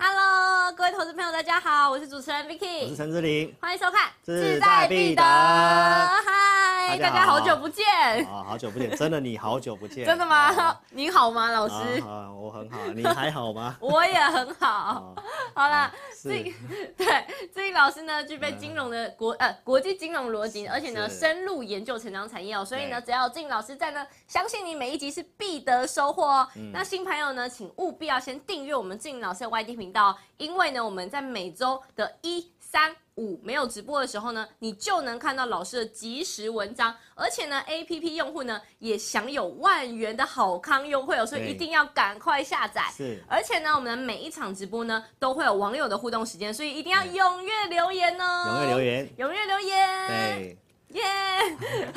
Hello，各位投资朋友，大家好，我是主持人 Vicky，我是陈志玲，欢迎收看志在必得。嗨，大家好。久不见，啊，好久不见，真的你好久不见，真的吗？你好吗，老师？啊，我很好，你还好吗？我也很好。好了，志 对志颖老师呢，具备金融的国呃国际金融逻辑，而且呢深入研究成长产业哦，所以呢，只要有志颖老师在呢，相信你每一集是必得收获哦。那新朋友呢，请务必要先订阅我们志颖老师的 YT 频道，因为呢，我们在每周的一、三、五没有直播的时候呢，你就能看到老师的即时文章，而且呢，APP 用户呢也享有万元的好康优惠哦，所以一定要赶快下载。是，而且呢，我们的每一场直播呢都会有网友的互动时间，所以一定要踊跃留言哦，踊跃留言，踊跃留言。对。耶!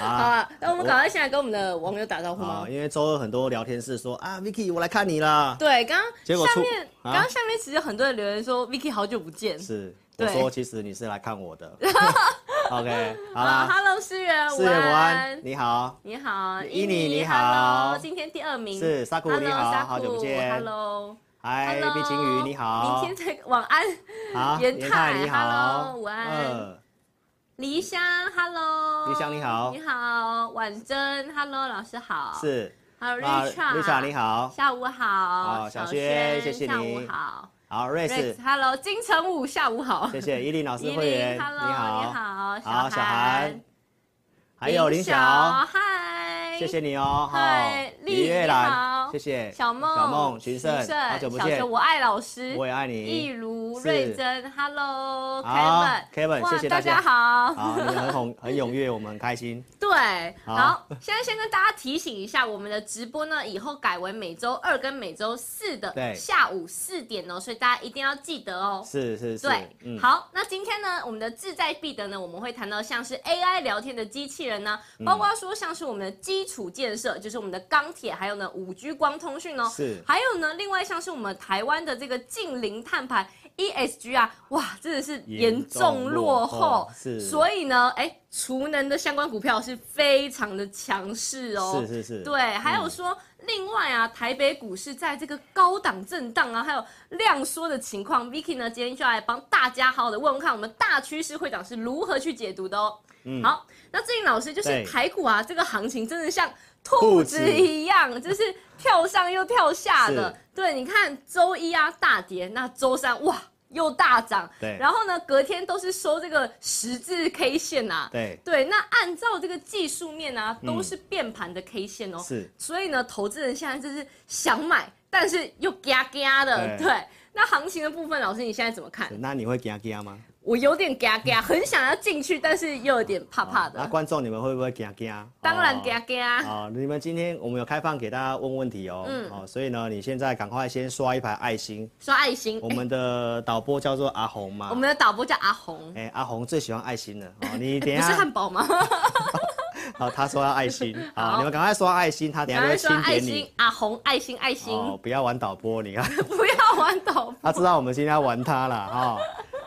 好啊，那我们赶快现在跟我们的网友打招呼吗？因为周二很多聊天室说啊，Vicky，我来看你啦。对，刚刚下面刚刚、啊、下面其实很多人留言说，Vicky 好久不见。是，我说其实你是来看我的。OK，好啦。Hello，思源，思源午安，你好。你好，伊妮，你好。今天第二名。是，沙库你好，好久不见。Hello，嗨，碧晴雨你好。明天再晚安。好，严泰你好，Hello，午安。黎香，Hello，黎香你好，你好，婉珍，Hello，老师好，是，Richard，Richard 你好，下午好，好，小轩，谢谢你，下午好，好，Race，Hello，金城武，下午好，谢谢依琳老师会员，你好，你好，好，小韩，还有林晓，嗨，谢谢你哦，嗨，李月兰。谢谢小梦、小梦、群胜，好久不见。我爱老师，我也爱你。一如、瑞珍，Hello，Kevin，Kevin，谢谢大家。好，好，你们很红，很踊跃，我们很 开心。对，好，现在先跟大家提醒一下，我们的直播呢，以后改为每周二跟每周四的下午四点哦，所以大家一定要记得哦。是是是。对，好，那今天呢，我们的志在必得呢，我们会谈到像是 AI 聊天的机器人呢，包括说像是我们的基础建设，就是我们的钢铁，还有呢五 G。光通讯哦，是，还有呢，另外像是我们台湾的这个近零碳排 ESG 啊，哇，真的是严重落后，是，所以呢，哎，储能的相关股票是非常的强势哦，是是是，对，还有说、嗯、另外啊，台北股市在这个高档震荡啊，还有量缩的情况，Vicky 呢今天就来帮大家好好的问问看，我们大趋势会长是如何去解读的哦。嗯，好，那志颖老师就是台股啊，这个行情真的像。兔子一样，就是跳上又跳下的。对，你看周一啊大跌，那周三哇又大涨。对，然后呢隔天都是收这个十字 K 线呐、啊。对对，那按照这个技术面啊，都是变盘的 K 线哦。是，所以呢，投资人现在就是想买，但是又嘎嘎的。对，那行情的部分，老师你现在怎么看？那你会嘎嘎吗？我有点嘎嘎，很想要进去，但是又有点怕怕的。那观众你们会不会嘎嘎？当然惊惊。啊，你们今天我们有开放给大家问问题哦。嗯。哦，所以呢，你现在赶快先刷一排爱心。刷爱心。我们的导播叫做阿红嘛。我们的导播叫阿红。哎，阿红最喜欢爱心了。哦，你 等下。不是汉堡吗？好，他说要爱心。好，你们赶快刷爱心，他等下就会清点你。阿红，爱心，爱心。哦，不要玩导播，你看。不要玩导播。他知道我们今天要玩他了哈。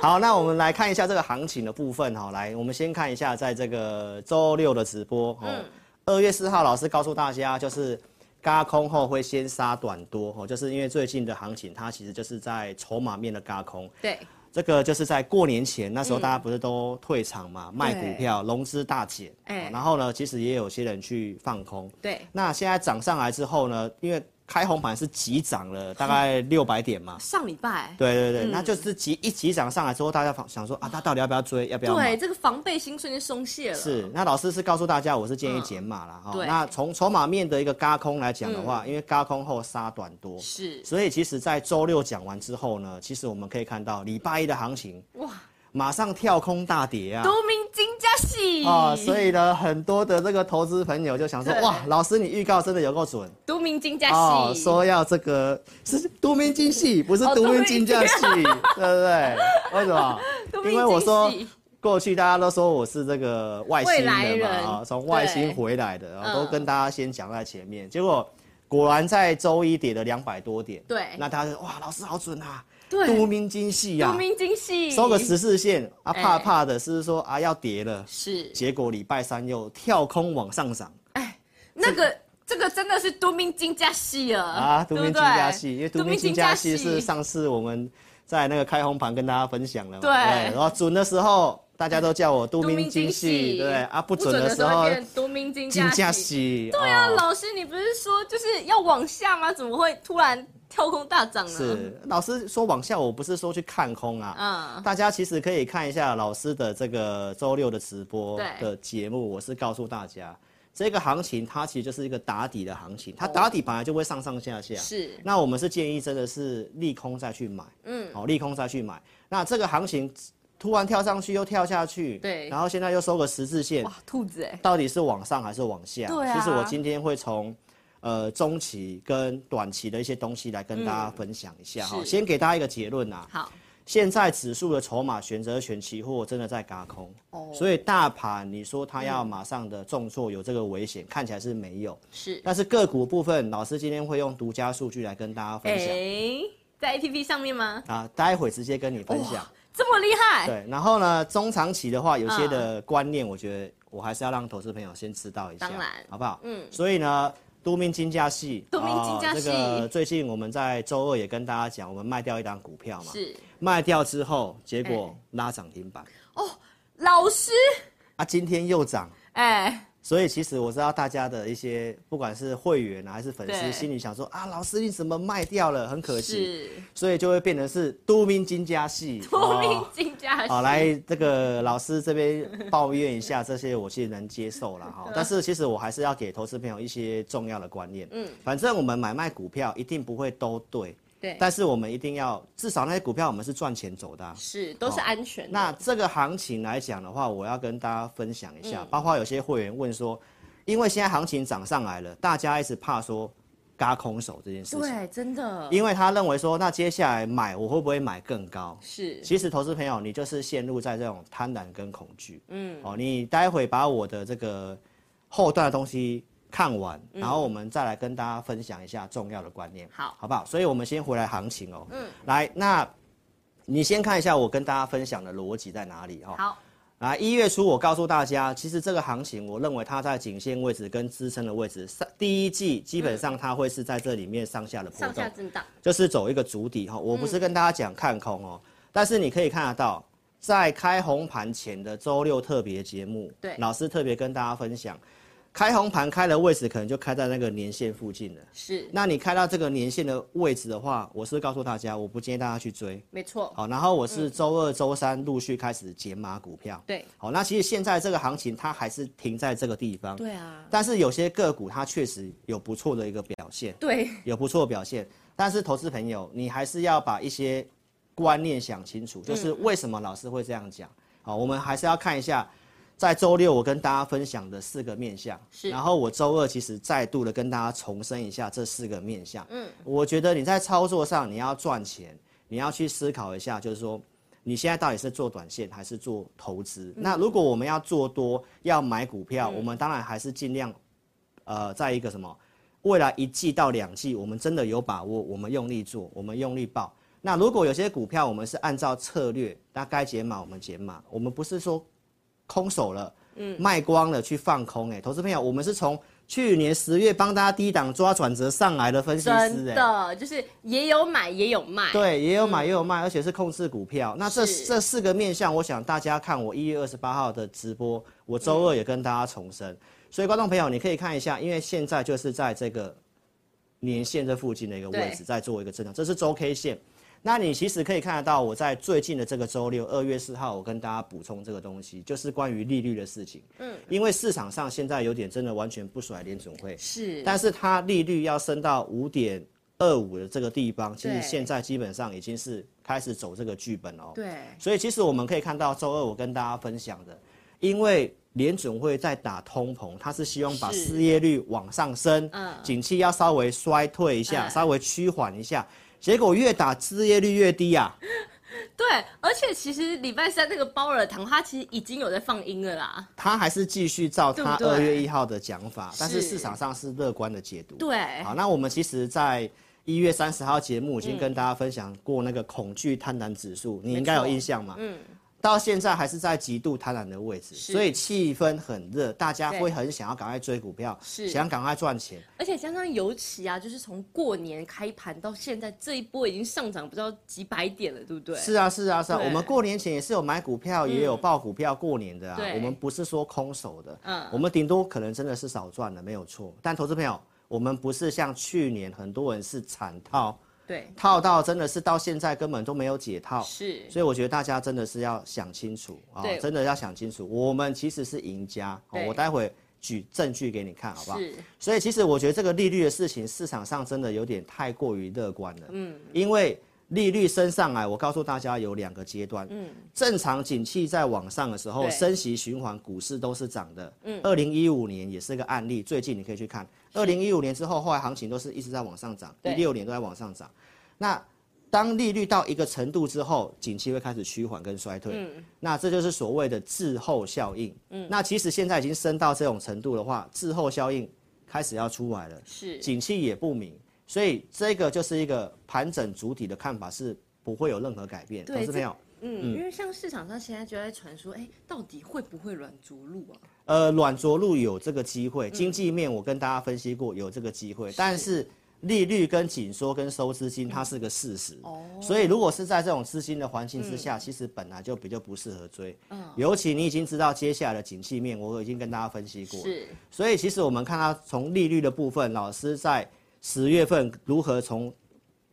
好，那我们来看一下这个行情的部分哈。来，我们先看一下，在这个周六的直播哦。二月四号，老师告诉大家，就是轧空后会先杀短多哦，就是因为最近的行情，它其实就是在筹码面的轧空。对。这个就是在过年前，那时候大家不是都退场嘛，卖股票，融资大减。哎。然后呢，其实也有些人去放空。对。那现在涨上来之后呢，因为开红盘是急涨了大概 六百点嘛？上礼拜。对对对，嗯、那就是急一急涨上来之后，大家想说啊，他到底要不要追？要不要买？对，这个防备心瞬间松懈了。是，那老师是告诉大家，我是建议减码了哈。对。那从筹码面的一个轧空来讲的话，嗯、因为轧空后杀短多，是。所以其实，在周六讲完之后呢，其实我们可以看到礼拜一的行情哇。马上跳空大跌啊！都明金加喜啊！所以呢，很多的这个投资朋友就想说：哇，老师你预告真的有够准！都明金加喜哦，说要这个是都明金喜，不是都明金加喜，对不对？为什么？因为我说过去大家都说我是这个外星人嘛啊，从外星回来的，然后都跟大家先讲在前面。结果果然在周一跌了两百多点，对，那大家就哇，老师好准啊！都明金细呀，都明金细，收个十四线啊，怕怕的是说啊要跌了，是，结果礼拜三又跳空往上涨，哎，那个这个真的是都明金加戏了啊，都明金加戏，因为都明金加戏是上次我们在那个开红盘跟大家分享了嘛，对，然后准的时候大家都叫我都明金戏，对。啊，不准的时候都明金加戏，对啊，老师你不是说就是要往下吗？怎么会突然？跳空大涨了，是老师说往下，我不是说去看空啊。嗯，大家其实可以看一下老师的这个周六的直播的节目，我是告诉大家，这个行情它其实就是一个打底的行情，它打底本来就会上上下下。是，那我们是建议真的是利空再去买。嗯，好，利空再去买。那这个行情突然跳上去又跳下去，对，然后现在又收个十字线，哇，兔子哎，到底是往上还是往下？对啊，其实我今天会从。呃，中期跟短期的一些东西来跟大家分享一下哈。嗯、先给大家一个结论呐。好，现在指数的筹码选择权期货真的在轧空，哦，所以大盘你说它要马上的重挫有这个危险，嗯、看起来是没有。是，但是个股部分，老师今天会用独家数据来跟大家分享。哎，在 APP 上面吗？啊，待会直接跟你分享。这么厉害？对，然后呢，中长期的话，有些的观念，我觉得我还是要让投资朋友先知道一下，当然，好不好？嗯，所以呢。都明金价系，都明金价系、哦。这个最近我们在周二也跟大家讲，我们卖掉一档股票嘛，是卖掉之后，结果拉涨停板。哦，老师啊，今天又涨，哎。所以其实我知道大家的一些，不管是会员啊还是粉丝，心里想说啊，老师你怎么卖掉了？很可惜，是所以就会变成是都明金家系，都明金加细。好，来这个老师这边抱怨一下，这些我其实能接受了哈。但是其实我还是要给投资朋友一些重要的观念。嗯，反正我们买卖股票一定不会都对。对，但是我们一定要至少那些股票我们是赚钱走的，啊，是都是安全的。那这个行情来讲的话，我要跟大家分享一下，嗯、包括有些会员问说，因为现在行情涨上来了，大家一直怕说嘎空手这件事情，对，真的，因为他认为说，那接下来买我会不会买更高？是，其实投资朋友你就是陷入在这种贪婪跟恐惧，嗯，哦，你待会把我的这个后段的东西。看完，然后我们再来跟大家分享一下重要的观念，好，好不好？所以，我们先回来行情哦。嗯，来，那你先看一下我跟大家分享的逻辑在哪里哈。好，来，一月初我告诉大家，其实这个行情，我认为它在颈线位置跟支撑的位置，上第一季基本上它会是在这里面上下的波动，上下震荡，就是走一个主底哈。我不是跟大家讲看空哦，但是你可以看得到，在开红盘前的周六特别节目，对，老师特别跟大家分享。开红盘开的位置可能就开在那个年线附近了。是，那你开到这个年线的位置的话，我是告诉大家，我不建议大家去追。没错。好，然后我是周二、周三陆续开始减码股票。对。好，那其实现在这个行情它还是停在这个地方。对啊。但是有些个股它确实有不错的一个表现。对。有不错的表现，但是投资朋友，你还是要把一些观念想清楚，就是为什么老师会这样讲。好，我们还是要看一下。在周六，我跟大家分享的四个面向，是，然后我周二其实再度的跟大家重申一下这四个面向。嗯，我觉得你在操作上你要赚钱，你要去思考一下，就是说你现在到底是做短线还是做投资？嗯、那如果我们要做多，要买股票，嗯、我们当然还是尽量，呃，在一个什么未来一季到两季，我们真的有把握，我们用力做，我们用力报。那如果有些股票我们是按照策略，那该减码我们减码，我们不是说。空手了，嗯，卖光了去放空，哎，投资朋友，我们是从去年十月帮大家低档抓转折上来的分析师，哎，真的就是也有买也有卖，对，也有买也有卖，而且是控制股票。那这这四个面向，我想大家看我一月二十八号的直播，我周二也跟大家重申，所以观众朋友你可以看一下，因为现在就是在这个年线这附近的一个位置，在做一个震荡，这是周 K 线。那你其实可以看得到，我在最近的这个周六，二月四号，我跟大家补充这个东西，就是关于利率的事情。嗯，因为市场上现在有点真的完全不甩联准会，是，但是它利率要升到五点二五的这个地方，其实对现在基本上已经是开始走这个剧本哦。对，所以其实我们可以看到，周二我跟大家分享的，因为联准会在打通膨，它是希望把失业率往上升，嗯景气要稍微衰退一下，嗯稍微趋缓一下。结果越打失业率越低啊！对，而且其实礼拜三那个包尔糖，他其实已经有在放音了啦。他还是继续照他二月一号的讲法，是但是市场上是乐观的解读。对，好，那我们其实，在一月三十号节目已经跟大家分享过那个恐惧贪婪指数，你应该有印象嘛？嗯，到现在还是在极度贪婪的位置，所以气氛很热，大家对会很想要赶快追股票，是想赶快赚钱。而且加上尤其啊，就是从过年开盘到现在这一波已经上涨不知道几百点了，对不对？是啊，是啊，是啊，我们过年前也是有买股票，也有报股票过年的啊。我们不是说空手的，嗯我们顶多可能真的是少赚了，没有错。但投资朋友，我们不是像去年很多人是惨套，对，套到真的是到现在根本都没有解套。是，所以我觉得大家真的是要想清楚啊、对真的要想清楚，我们其实是赢家。哦，我待会举证据给你看，好不好？是，所以其实我觉得这个利率的事情，市场上真的有点太过于乐观了。嗯，因为利率升上来，我告诉大家有两个阶段。嗯，正常景气在往上的时候，升息循环，股市都是涨的。嗯，二零一五年也是个案例，最近你可以去看，二零一五年之后，后来行情都是一直在往上涨，对一六年都在往上涨。那当利率到一个程度之后，景气会开始趋缓跟衰退，嗯那这就是所谓的滞后效应。嗯，那其实现在已经升到这种程度的话，滞后效应开始要出来了，是，景气也不明，所以这个就是一个盘整主体的看法是不会有任何改变。投对资朋友，嗯，因为像市场上现在就在传说，哎，到底会不会软着陆啊？呃，软着陆有这个机会，嗯经济面我跟大家分析过有这个机会，但是利率跟紧缩跟收资金它是个事实，哦。所以如果是在这种资金的环境之嗯。下，其实本来就比较不适合追，嗯。尤其你已经知道接下来的景气面，我已经跟大家分析过，是，所以其实我们看到从利率的部分，老师在十月份如何从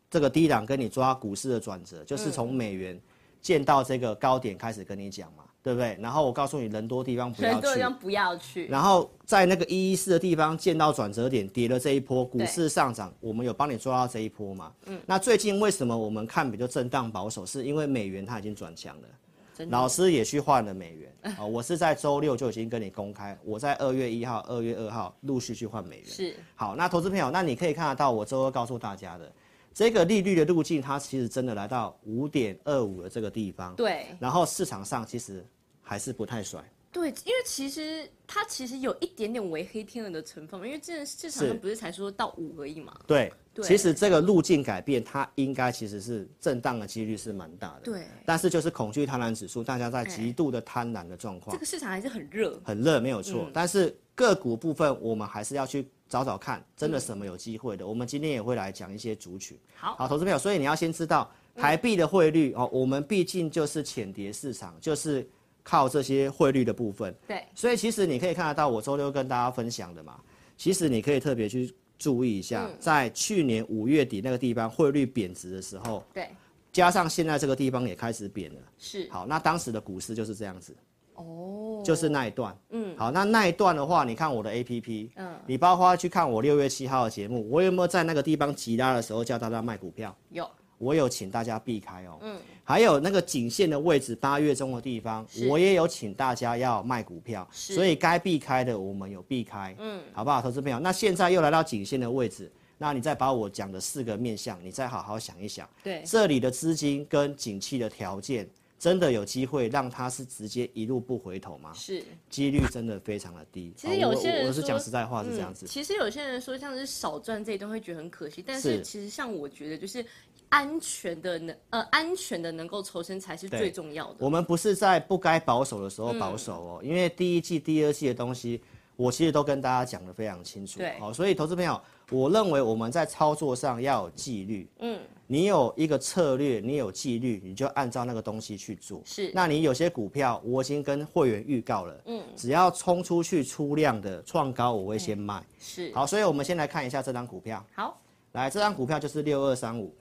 这个低档跟你抓股市的转折，就是从美元见到这个高点开始跟你讲嘛，对不对？然后我告诉你，人多地方不要去人多去地方不要去，然后在那个一一四的地方见到转折点，跌了这一波，股市上涨，我们有帮你抓到这一波嘛？嗯。那最近为什么我们看比较震荡保守？是因为美元它已经转强了，老师也去换了美元。啊、我是在周六就已经跟你公开，我在二月一号、二月二号陆续去换美元。是，好，那投资朋友，那你可以看得到我周二告诉大家的这个利率的路径，它其实真的来到五点二五的这个地方。对，然后市场上其实还是不太甩。对，因为其实它其实有一点点为黑天鹅的成分嘛，因为这市场上不是才说到五而已嘛。对，对其实这个路径改变，它应该其实是震荡的几率是蛮大的。对但是就是恐惧贪婪指数，大家在极度的贪婪的状况这，个市场还是很热，很热没有错。嗯但是个股部分，我们还是要去找找看，真的什么有机会的。我们今天也会来讲一些族群。好好，投资朋友，所以你要先知道台币的汇率哦，我们毕竟就是浅碟市场，就是靠这些汇率的部分。对，所以其实你可以看得到，我周六跟大家分享的嘛，其实你可以特别去注意一下，嗯在去年五月底那个地方汇率贬值的时候，对，加上现在这个地方也开始贬了。是，好，那当时的股市就是这样子，哦，就是那一段。嗯，好，那那一段的话，你看我的 A P P，嗯，你包括去看我六月七号的节目，我有没有在那个地方急拉的时候叫大家卖股票？有，我有请大家避开哦，嗯，还有那个颈线的位置，八月中的地方，我也有请大家要卖股票，是。所以该避开的我们有避开，嗯，好不好，投资朋友？那现在又来到颈线的位置，那你再把我讲的四个面向，你再好好想一想，对，这里的资金跟景气的条件，真的有机会让他是直接一路不回头吗？是。几率真的非常的低。其实有些人我我是说讲实在话是这样子，嗯。其实有些人说像是少赚这一段会觉得很可惜，但是是其实像我觉得就是安全的能呃安全的能够抽身才是最重要的。我们不是在不该保守的时候保守嗯哦，因为第一季、第二季的东西，我其实都跟大家讲的非常清楚。对好，所以投资朋友，我认为我们在操作上要有纪律。嗯，你有一个策略，你有纪律，你就按照那个东西去做。是那你有些股票，我已经跟会员预告了。嗯，只要冲出去出量的创高，我会先卖。是好，所以我们先来看一下这张股票。好来，这张股票就是六二三五，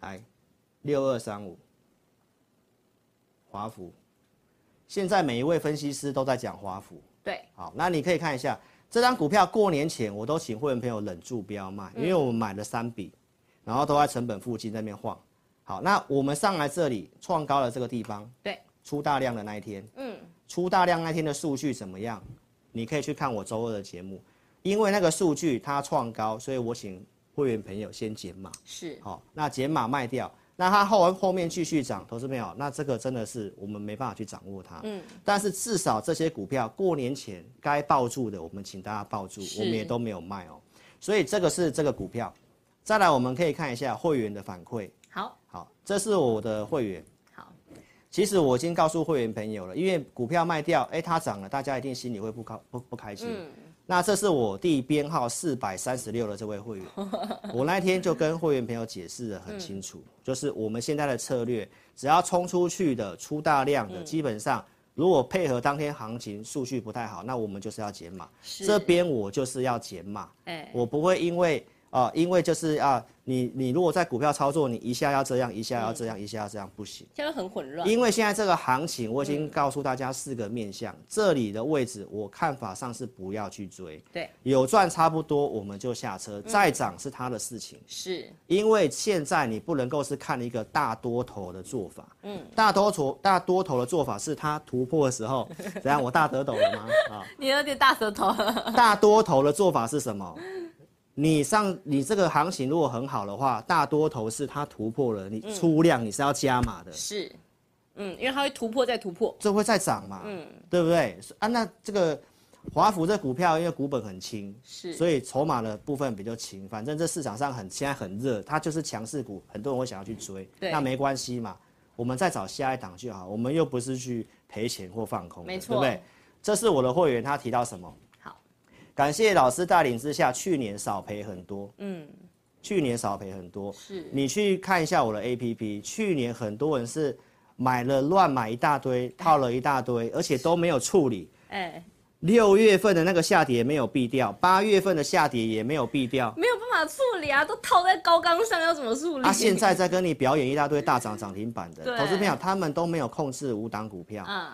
来，六二三五，华孚。现在每一位分析师都在讲华孚。对，好，那你可以看一下这张股票，过年前我都请会员朋友忍住不要卖，因为我们买了三笔，然后都在成本附近在那边晃。好，那我们上来这里创高了这个地方，对，出大量的那一天，嗯，出大量那天的数据怎么样？你可以去看我周二的节目，因为那个数据它创高，所以我请会员朋友先减码，是，好，那减码卖掉。那它后后面继续涨，投资朋友，那这个真的是我们没办法去掌握它。嗯，但是至少这些股票过年前该抱住的，我们请大家抱住，我们也都没有卖哦。所以这个是这个股票。再来，我们可以看一下会员的反馈。好，好，这是我的会员。好，其实我已经告诉会员朋友了，因为股票卖掉，哎，它涨了，大家一定心里会不高不不开心。嗯那这是我第编号四百三十六的这位会员，我那天就跟会员朋友解释的很清楚，就是我们现在的策略，只要冲出去的出大量的，基本上如果配合当天行情数据不太好，那我们就是要减码。这边我就是要减码，我不会因为。啊、呃，因为就是啊，你你如果在股票操作，你一下要这样，一下要这样，嗯、一下要这样，不行，现在很混乱。因为现在这个行情，我已经告诉大家四个面向，嗯、这里的位置，我看法上是不要去追。对，有赚差不多我们就下车，再涨是他的事情。是、嗯，因为现在你不能够是看一个大多头的做法。嗯，大多头大多头的做法是它突破的时候，怎样？我大得懂了吗？啊，你有点大舌头。大多头的做法是什么？你上你这个行情如果很好的话，大多头是它突破了，你出量你是要加码的。是，嗯，因为它会突破再突破，这会再涨嘛，嗯，对不对？啊，那这个华府这股票因为股本很轻，是，所以筹码的部分比较轻。反正这市场上很现在很热，它就是强势股，很多人会想要去追，对，那没关系嘛，我们再找下一档就好，我们又不是去赔钱或放空，没错，对不对？这是我的会员，他提到什么？感谢老师带领之下，去年少赔很多。嗯，去年少赔很多。是，你去看一下我的 APP，去年很多人是买了乱买一大堆，套了一大堆，而且都没有处理。哎，六月份的那个下跌没有避掉，八月份的下跌也没有避掉，没有办法处理啊，都套在高岗上，要怎么处理？他、啊、现在在跟你表演一大堆大涨涨停板的 投资票，他们都没有控制五档股票。嗯。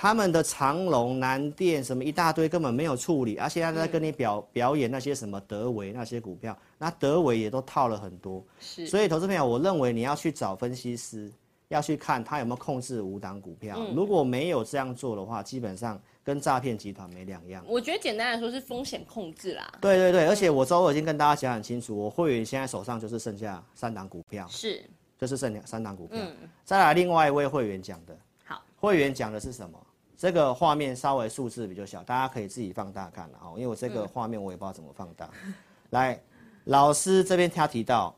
他们的长隆、南电什么一大堆根本没有处理，而现在在跟你表、嗯、表演那些什么德维那些股票，那德维也都套了很多。是，所以投资朋友，我认为你要去找分析师，要去看他有没有控制五档股票。嗯、如果没有这样做的话，基本上跟诈骗集团没两样。我觉得简单来说是风险控制啦。对对对，而且我周二已经跟大家讲很清楚，我会员现在手上就是剩下三档股票，是，就是剩下三档股票。嗯、再来另外一位会员讲的，好，会员讲的是什么？这个画面稍微数字比较小，大家可以自己放大看了哈，因为我这个画面我也不知道怎么放大。嗯、来，老师这边他提到，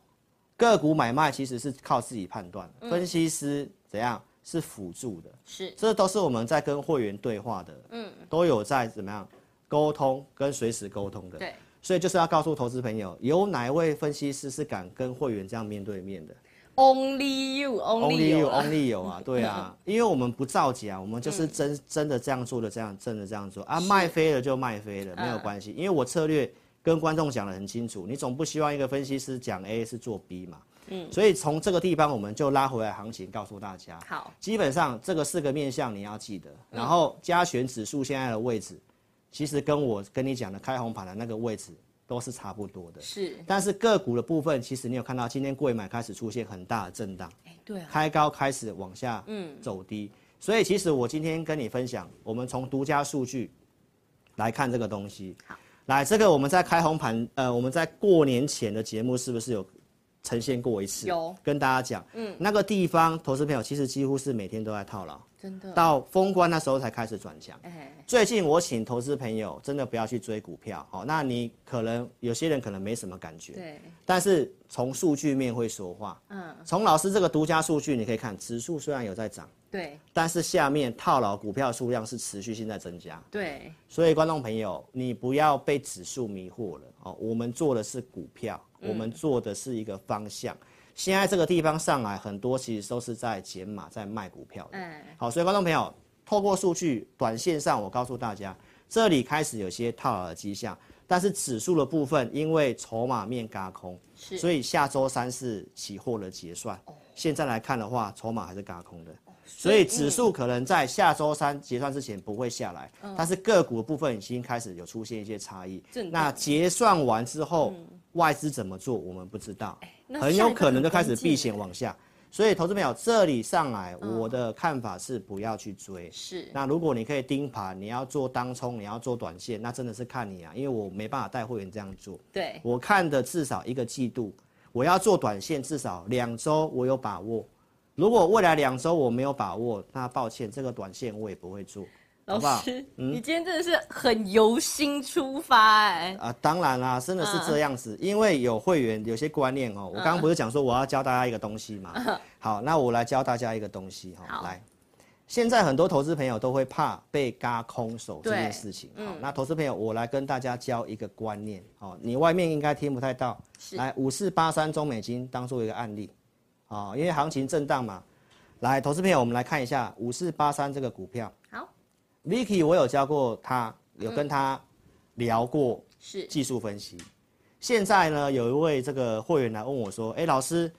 个股买卖其实是靠自己判断，嗯、分析师怎样是辅助的，是，这都是我们在跟会员对话的，嗯，都有在怎么样沟通跟随时沟通的，对，所以就是要告诉投资朋友，有哪一位分析师是敢跟会员这样面对面的？Only you，Only you，Only you 啊，对啊，因为我们不造假，我们就是真真的这样做的，这样真的这样做。啊，卖飞了就卖飞了，没有关系，因为我策略跟观众讲得很清楚，你总不希望一个分析师讲 A 是做 B 嘛，嗯，所以从这个地方我们就拉回来行情，告诉大家，好，基本上这个四个面向你要记得，然后加权指数现在的位置，其实跟我跟你讲的开红盘的那个位置。都是差不多的，是。但是个股的部分，其实你有看到今天贵买开始出现很大的震荡，哎，对啊，开高开始往下，嗯，走低。所以其实我今天跟你分享，我们从独家数据来看这个东西。好，来这个我们在开红盘，呃，我们在过年前的节目是不是有呈现过一次？有，跟大家讲，嗯，那个地方投资朋友其实几乎是每天都在套牢。真的到封关那时候才开始转强。最近我请投资朋友真的不要去追股票，哦，那你可能有些人可能没什么感觉，对。但是从数据面会说话，嗯。从老师这个独家数据你可以看，指数虽然有在涨，对。但是下面套牢股票数量是持续性在增加，对。所以观众朋友，你不要被指数迷惑了，哦。我们做的是股票，我们做的是一个方向。现在这个地方上来很多，其实都是在减码，在卖股票的。嗯，好，所以观众朋友，透过数据，短线上我告诉大家，这里开始有些套牢的迹象。但是指数的部分，因为筹码面轧空，是，所以下周三是期货的结算。哦，现在来看的话，筹码还是轧空的，哦，所以指数可能在下周三结算之前不会下来。嗯，但是个股的部分已经开始有出现一些差异。那结算完之后，嗯，外资怎么做，我们不知道，很有可能就开始避险往下。所以，投资朋友，这里上来，我的看法是不要去追。是。那如果你可以盯盘，你要做当冲，你要做短线，那真的是看你啊，因为我没办法带会员这样做。对。我看的至少一个季度，我要做短线，至少两周我有把握。如果未来两周我没有把握，那抱歉，这个短线我也不会做。老师，嗯，你今天真的是很由心出发哎、欸！啊，当然啦，真的是这样子，嗯、因为有会员有些观念哦、喔。我刚刚不是讲说我要教大家一个东西嘛？嗯、好，那我来教大家一个东西哈、喔。来，现在很多投资朋友都会怕被嘎空手这件事情。好，那投资朋友，我来跟大家教一个观念哦、喔。你外面应该听不太到。来，五四八三中美金当做一个案例啊、喔，因为行情震荡嘛。来，投资朋友，我们来看一下五四八三这个股票。Vicky，我有教过他，有跟他聊过是技术分析。现在呢，有一位这个会员来问我说：“哎，老师，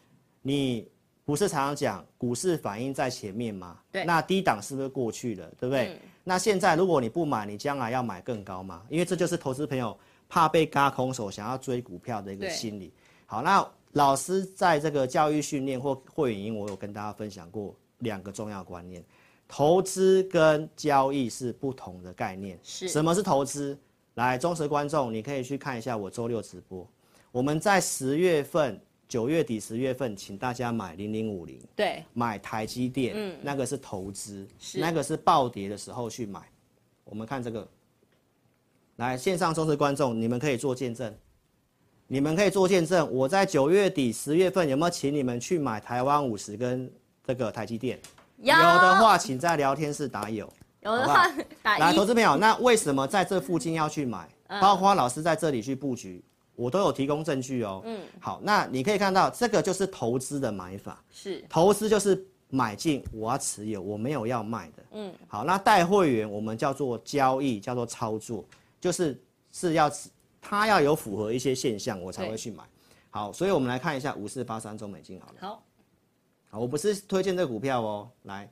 你不是常常讲股市反应在前面吗？对，那低档是不是过去了，对不对？那现在如果你不买，你将来要买更高吗？因为这就是投资朋友怕被嘎空手，想要追股票的一个心理。好，那老师在这个教育训练或会员营，我有跟大家分享过两个重要观念。”投资跟交易是不同的概念。是，什么是投资？来，忠实观众，你可以去看一下我周六直播。我们在十月份、九月底、十月份，请大家买零零五零，对，买台积电，嗯，那个是投资，是，那个是暴跌的时候去买。我们看这个，来，线上忠实观众，你们可以做见证，你们可以做见证。我在九月底、十月份有没有请你们去买台湾五十跟这个台积电？有，有的话，请在聊天室打有。有的话打一。来，投资朋友，那为什么在这附近要去买？包括老师在这里去布局，我都有提供证据哦。嗯。好，那你可以看到，这个就是投资的买法。是。投资就是买进，我要持有，我没有要卖的。嗯。好，那带会员我们叫做交易，叫做操作，就是是要他要有符合一些现象，我才会去买。好，所以我们来看一下五四八三中美金好了。好。我不是推荐这个股票哦。来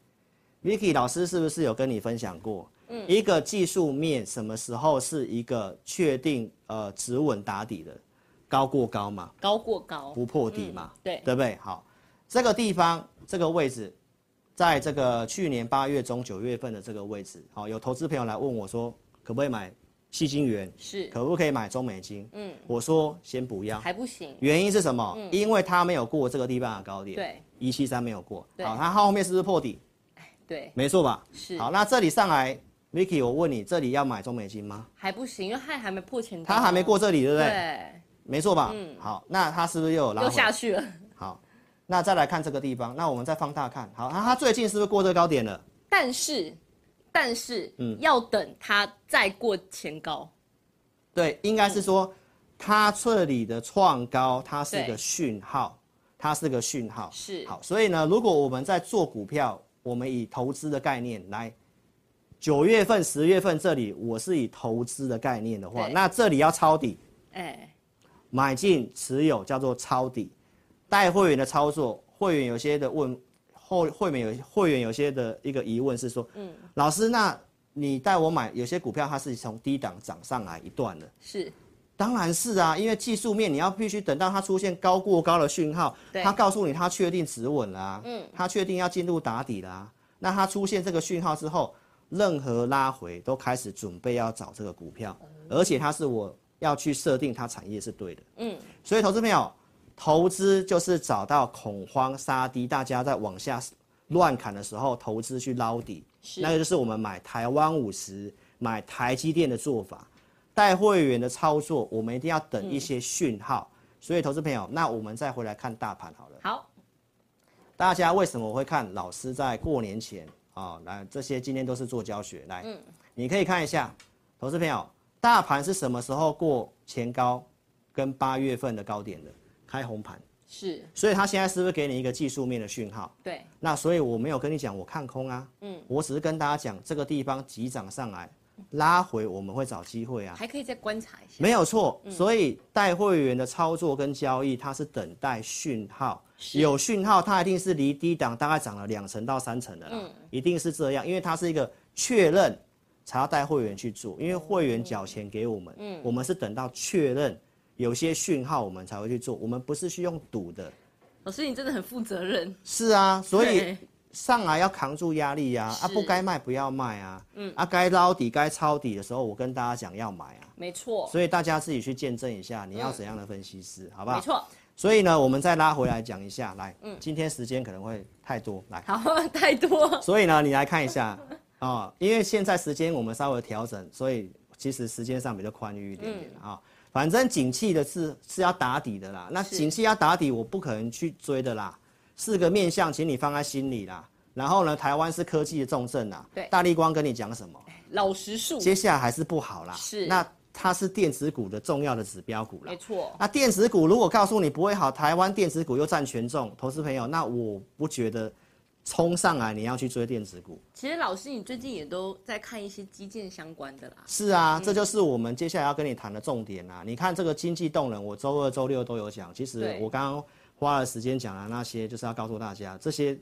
，Vicky 老师是不是有跟你分享过？嗯，一个技术面什么时候是一个确定呃止稳打底的？高过高嘛？高过高，不破底嘛？嗯、对，对不对？好，这个地方这个位置，在这个去年八月中九月份的这个位置，好，有投资朋友来问我说，可不可以买？细晶圆是可不可以买中美金？嗯，我说先不要，还不行。原因是什么？嗯、因为它没有过这个地方的高点，对，一七三没有过。对好，它后面是不是破底？对，没错吧？是。好，那这里上来，Vicky，我问你，这里要买中美金吗？还不行，因为它还没破前高。它还没过这里，对不对？对，没错吧？嗯。好，那它是不是又有拉？又下去了。好，那再来看这个地方，那我们再放大看。好，它它最近是不是过这个高点了？但是，但是，嗯，要等它再过前高。对，应该是说，它这里的创高，它是个讯号，它是个讯号。是。好，所以呢，如果我们在做股票，我们以投资的概念来，九月份、十月份这里，我是以投资的概念的话，那这里要抄底，哎，买进持有叫做抄底，带会员的操作，会员有些的问，后会员有会员有些的一个疑问是说，嗯，老师那。你带我买有些股票，它是从低档涨上来一段的，是，当然是啊，因为技术面你要必须等到它出现高过高的讯号，它告诉你它确定止稳了啊，嗯，它确定要进入打底了啊，那它出现这个讯号之后，任何拉回都开始准备要找这个股票，而且它是我要去设定它产业是对的，嗯，所以投资朋友，投资就是找到恐慌杀低，大家在往下乱砍的时候，投资去捞底。是。那个就是我们买台湾五十、买台积电的做法，带会员的操作，我们一定要等一些讯号。嗯、所以，投资朋友，那我们再回来看大盘好了。好，大家为什么我会看老师在过年前啊、哦？来，这些今天都是做教学。来，嗯、你可以看一下，投资朋友，大盘是什么时候过前高跟八月份的高点的？开红盘。是，所以他现在是不是给你一个技术面的讯号？对，那所以我没有跟你讲我看空啊，嗯，我只是跟大家讲这个地方急涨上来，拉回我们会找机会啊，还可以再观察一下。没有错，所以带会员的操作跟交易，它是等待讯号，有讯号，它一定是离低档大概涨了两成到三成的啦，嗯，一定是这样，因为它是一个确认才要带会员去做，因为会员缴钱给我们，嗯，我们是等到确认有些讯号我们才会去做，我们不是去用赌的。老师，你真的很负责任。是啊，所以。上来要扛住压力呀，啊，啊不该卖不要卖啊，嗯，啊该捞底该抄底的时候，我跟大家讲要买啊，没错，所以大家自己去见证一下，你要怎样的分析师，嗯、好不好？没错，所以呢，我们再拉回来讲一下，来，嗯，今天时间可能会太多，来，好，太多，所以呢，你来看一下啊、哦，因为现在时间我们稍微调整，所以其实时间上比较宽裕一点点啊、嗯。哦，反正景气的是是要打底的啦，那景气要打底，我不可能去追的啦。四个面向，请你放在心里啦。然后呢，台湾是科技的重镇啊。对。大力光跟你讲什么？老实说。接下来还是不好啦。是。那它是电子股的重要的指标股了。没错。那电子股如果告诉你不会好，台湾电子股又占权重，投资朋友，那我不觉得冲上来你要去追电子股。其实老师，你最近也都在看一些基建相关的啦。是啊，嗯、这就是我们接下来要跟你谈的重点啊。你看这个经济动能，我周二、周六都有讲。其实我刚刚。花了时间讲了那些，就是要告诉大家，这些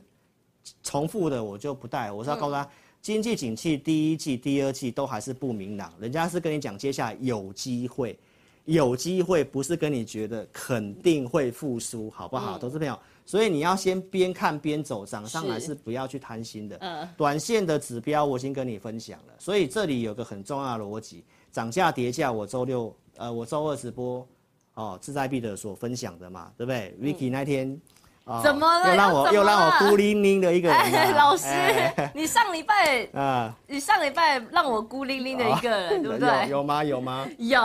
重复的我就不带。我是要告诉他，经济景气第一季、第二季都还是不明朗。人家是跟你讲，接下来有机会，有机会不是跟你觉得肯定会复苏，好不好？投资朋友，所以你要先边看边走，涨上来是不要去贪心的。嗯。短线的指标我已经跟你分享了，所以这里有个很重要的逻辑：涨价跌价。我周六，呃，我周二直播。哦，志在必得所分享的嘛，对不对、嗯、？Vicky 那天，哦、怎么了？又让我又让我孤零零的一个人、啊哎。老师，哎、你上礼拜 啊，你上礼拜让我孤零零的一个人，哦、对不对？有，有吗？有吗？有。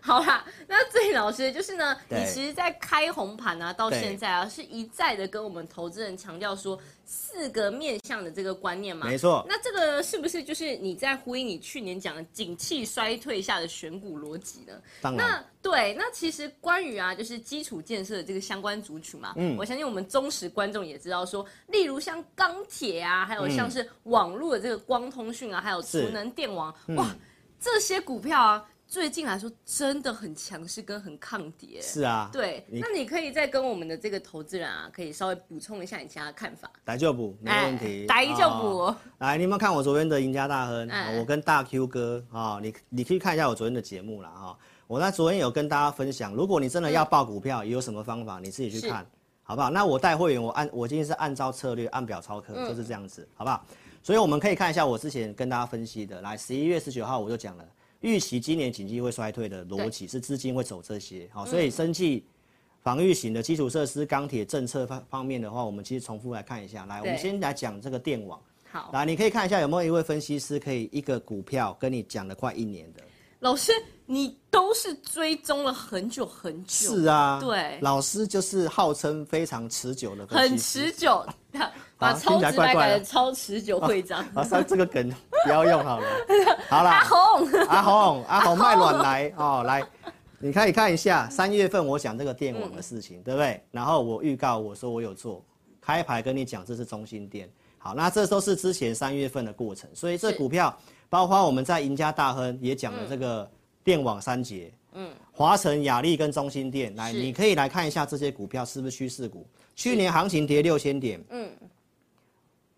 好啦，那最老师就是呢，你其实，在开红盘啊，到现在啊，是一再的跟我们投资人强调说。四个面向的这个观念嘛，没错。那这个是不是就是你在呼应你去年讲的景气衰退下的选股逻辑呢？当然。那对，那其实关于啊，就是基础建设的这个相关族群嘛，嗯，我相信我们忠实观众也知道说，例如像钢铁啊，还有像是网络的这个光通讯啊，还有储能电网，哇，这些股票啊。最近来说真的很强势跟很抗跌，是啊，对，那你可以再跟我们的这个投资人啊，可以稍微补充一下你其他的看法。来就补，没问题。来就补。来，你有没有看我昨天的赢家大亨？我跟大 Q 哥啊，你你可以看一下我昨天的节目了哈。我在昨天有跟大家分享，如果你真的要报股票，有什么方法，你自己去看，好不好？那我带会员，我按我今天是按照策略按表操课，就是这样子，好不好？所以我们可以看一下我之前跟大家分析的，来十一月十九号我就讲了。预期今年经济会衰退的逻辑是资金会走这些，好，所以生计、防御型的基础设施、钢铁政策方方面的话，我们其实重复来看一下。来，我们先来讲这个电网。好，来，你可以看一下有没有一位分析师可以一个股票跟你讲了快一年的。老师，你都是追踪了很久很久。是啊，对，老师就是号称非常持久的。很持久。把超直白改成超持久会长。啊，这个梗不要用好了。好了。阿红，阿红，阿红卖卵来哦，来，你可以看一下三月份我讲这个电网的事情，嗯、对不对？然后我预告我说我有做，开牌跟你讲这是中心店。好，那这都是之前三月份的过程，所以这股票包括我们在赢家大亨也讲了这个电网三节，嗯，华晨、雅力跟中心电，来，你可以来看一下这些股票是不是趋势股？去年行情跌六千点，嗯。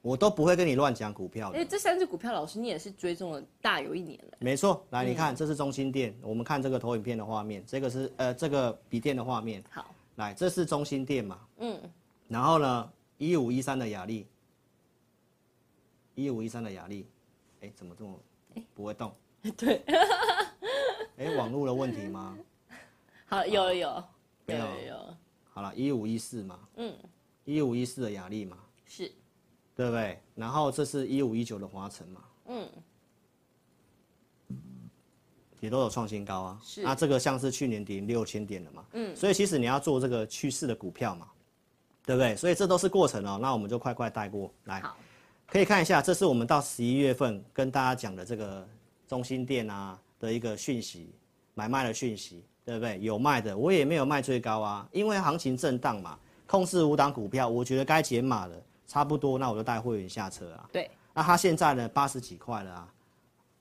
我都不会跟你乱讲股票的。因为这三只股票，老师你也是追踪了大有一年了。没错，来你看，这是中心电。我们看这个投影片的画面，这个是呃这个笔电的画面。好，来，这是中心电嘛？嗯。然后呢，一五一三的雅力，一五一三的雅力，哎，怎么这么不会动？对。哎，网络的问题吗？好，有有有，没有有。好了，一五一四嘛。嗯。一五一四的雅丽嘛。是。对不对？然后这是一五一九的华城嘛，嗯，也都有创新高啊。是，那这个像是去年底六千点的嘛，嗯，所以其实你要做这个趋势的股票嘛，对不对？所以这都是过程哦。那我们就快快带过来，好，可以看一下，这是我们到十一月份跟大家讲的这个中心店啊的一个讯息，买卖的讯息，对不对？有卖的，我也没有卖最高啊，因为行情震荡嘛，控制五档股票，我觉得该减码了。差不多，那我就带会员下车啊。对，那他现在呢，八十几块了啊，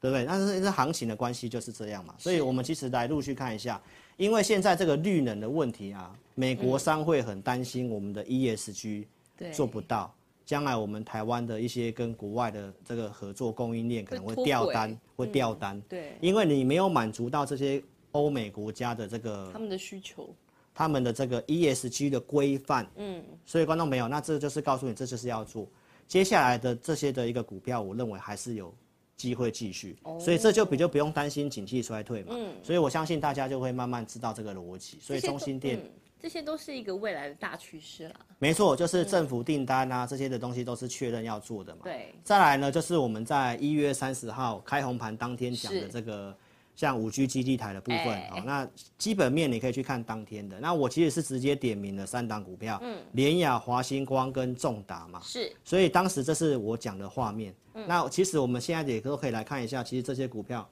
对不对？但是这行情的关系就是这样嘛，所以我们其实来陆续看一下，因为现在这个绿能的问题啊，美国商会很担心我们的 ESG 做不到，将来我们台湾的一些跟国外的这个合作供应链可能会掉单，会掉单，对，因为你没有满足到这些欧美国家的这个他们的需求，他们的这个 ESG 的规范，嗯，所以观众朋友，那这就是告诉你，这就是要做。接下来的这些的一个股票，我认为还是有。机会继续，所以这就比较不用担心景气衰退嘛。嗯，所以我相信大家就会慢慢知道这个逻辑。所以中心店、嗯，这些都是一个未来的大趋势了。没错，就是政府订单啊，这些的东西都是确认要做的嘛。对。再来呢，就是我们在一月三十号开红盘当天讲的这个。像五 G 基地台的部分，好、欸喔，那基本面你可以去看当天的。那我其实是直接点名了三档股票，嗯，联亚、华星光跟重达嘛，是。所以当时这是我讲的画面。嗯、那其实我们现在也都可以来看一下，其实这些股票，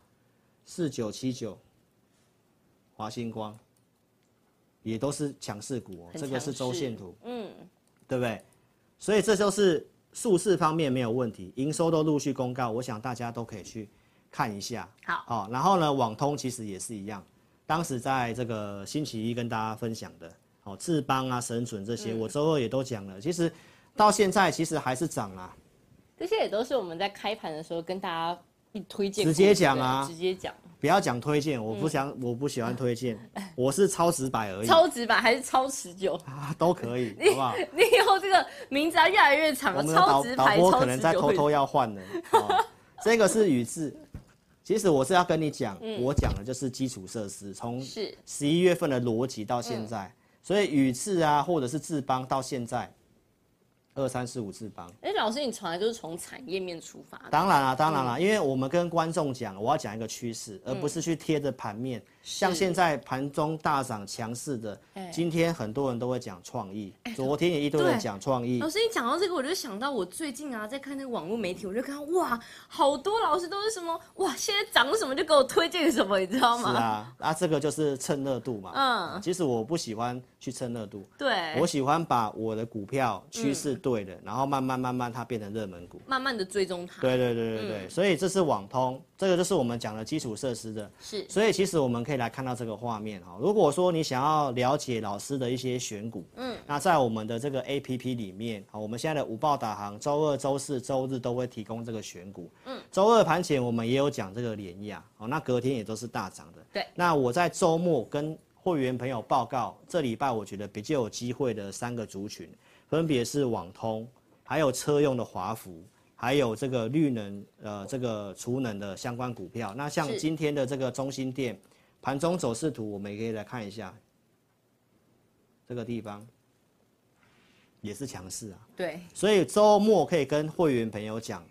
四九七九，华星光，也都是强势股。这个是周线图，嗯，对不对？所以这就是数字方面没有问题，营收都陆续公告，我想大家都可以去。看一下，好，哦，然后呢，网通其实也是一样，当时在这个星期一跟大家分享的，哦，智邦啊、神准这些，嗯、我周二也都讲了，其实到现在其实还是涨啊。这些也都是我们在开盘的时候跟大家一推荐，直接讲啊，直接讲，不要讲推荐，我不想，嗯、我不喜欢推荐，我是超直白而已，超直白还是超持久？啊，都可以，好不好？你以后这个名字要越来越长了，超直白，导播可能在偷偷要换了，哦、这个是宇智。其实我是要跟你讲，嗯、我讲的就是基础设施，从十一月份的逻辑到现在，嗯、所以宇智啊，或者是智邦到现在。二三四五智邦，哎、欸，老师，你从来就是从产业面出发的。当然啦，当然啦，嗯、因为我们跟观众讲，我要讲一个趋势，而不是去贴着盘面。嗯、像现在盘中大涨强势的，今天很多人都会讲创意，欸、昨天也一堆人讲创意。老师，你讲到这个，我就想到我最近啊，在看那个网络媒体，我就看到哇，好多老师都是什么哇，现在涨什么就给我推荐什么，你知道吗？是啊，啊，这个就是蹭热度嘛。嗯，其实我不喜欢去蹭热度，对，我喜欢把我的股票趋势。对的，然后慢慢慢慢它变成热门股，慢慢的追踪它。对对对对对，嗯、所以这是网通，这个就是我们讲的基础设施的。是，所以其实我们可以来看到这个画面哈。如果说你想要了解老师的一些选股，嗯，那在我们的这个 APP 里面啊，我们现在的五报导航，周二、周四、周日都会提供这个选股。嗯，周二盘前我们也有讲这个联亚，哦，那隔天也都是大涨的。对，那我在周末跟会员朋友报告，这礼拜我觉得比较有机会的三个族群，分别是网通。还有车用的华孚，还有这个绿能，呃，这个储能的相关股票。那像今天的这个中兴电，盘中走势图，我们也可以来看一下，这个地方也是强势啊。对，所以周末可以跟会员朋友讲。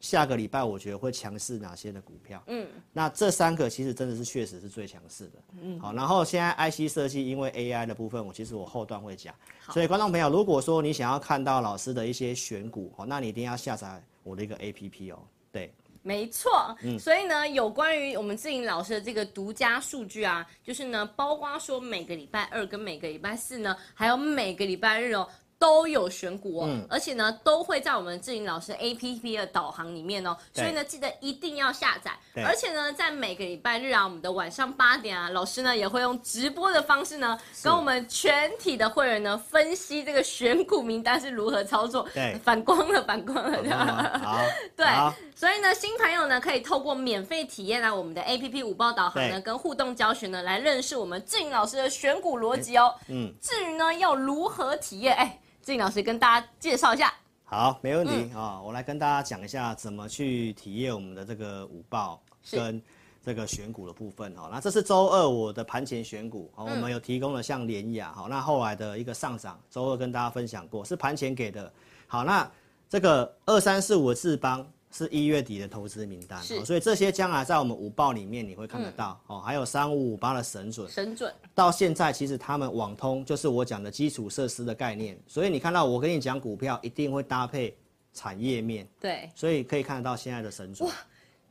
下个礼拜我觉得会强势哪些的股票？嗯，那这三个其实真的是确实是最强势的。嗯，好，然后现在 IC 设计因为 AI 的部分，我其实我后段会讲。好所以观众朋友，如果说你想要看到老师的一些选股，哦，那你一定要下载我的一个 APP 哦。对，没错。嗯，所以呢，有关于我们志颖老师的这个独家数据啊，就是呢，包括说每个礼拜二跟每个礼拜四呢，还有每个礼拜日哦。都有选股哦，嗯、而且呢，都会在我们志颖老师 APP 的导航里面哦，所以呢，记得一定要下载。而且呢，在每个礼拜日啊，我们的晚上八点啊，老师呢也会用直播的方式呢，跟我们全体的会员呢分析这个选股名单是如何操作。对，反光了，反光了，对吧？好，对，好所以呢，新朋友呢可以透过免费体验来我们的 APP 五报导航呢，跟互动教学呢，来认识我们志颖老师的选股逻辑哦。嗯，至于呢要如何体验，哎。志颖老师跟大家介绍一下，好，没问题啊、嗯，我来跟大家讲一下怎么去体验我们的这个五报跟这个选股的部分哈。是那这是周二我的盘前选股，我们有提供了像联雅哈，那后来的一个上涨，周二跟大家分享过，是盘前给的。好，那这个二三四五的智邦。是一月底的投资名单，是所以这些将来在我们五报里面你会看得到哦。还有三五五八的神准，神准到现在其实他们网通就是我讲的基础设施的概念，所以你看到我跟你讲股票一定会搭配产业面，对，所以可以看得到现在的神准。哇，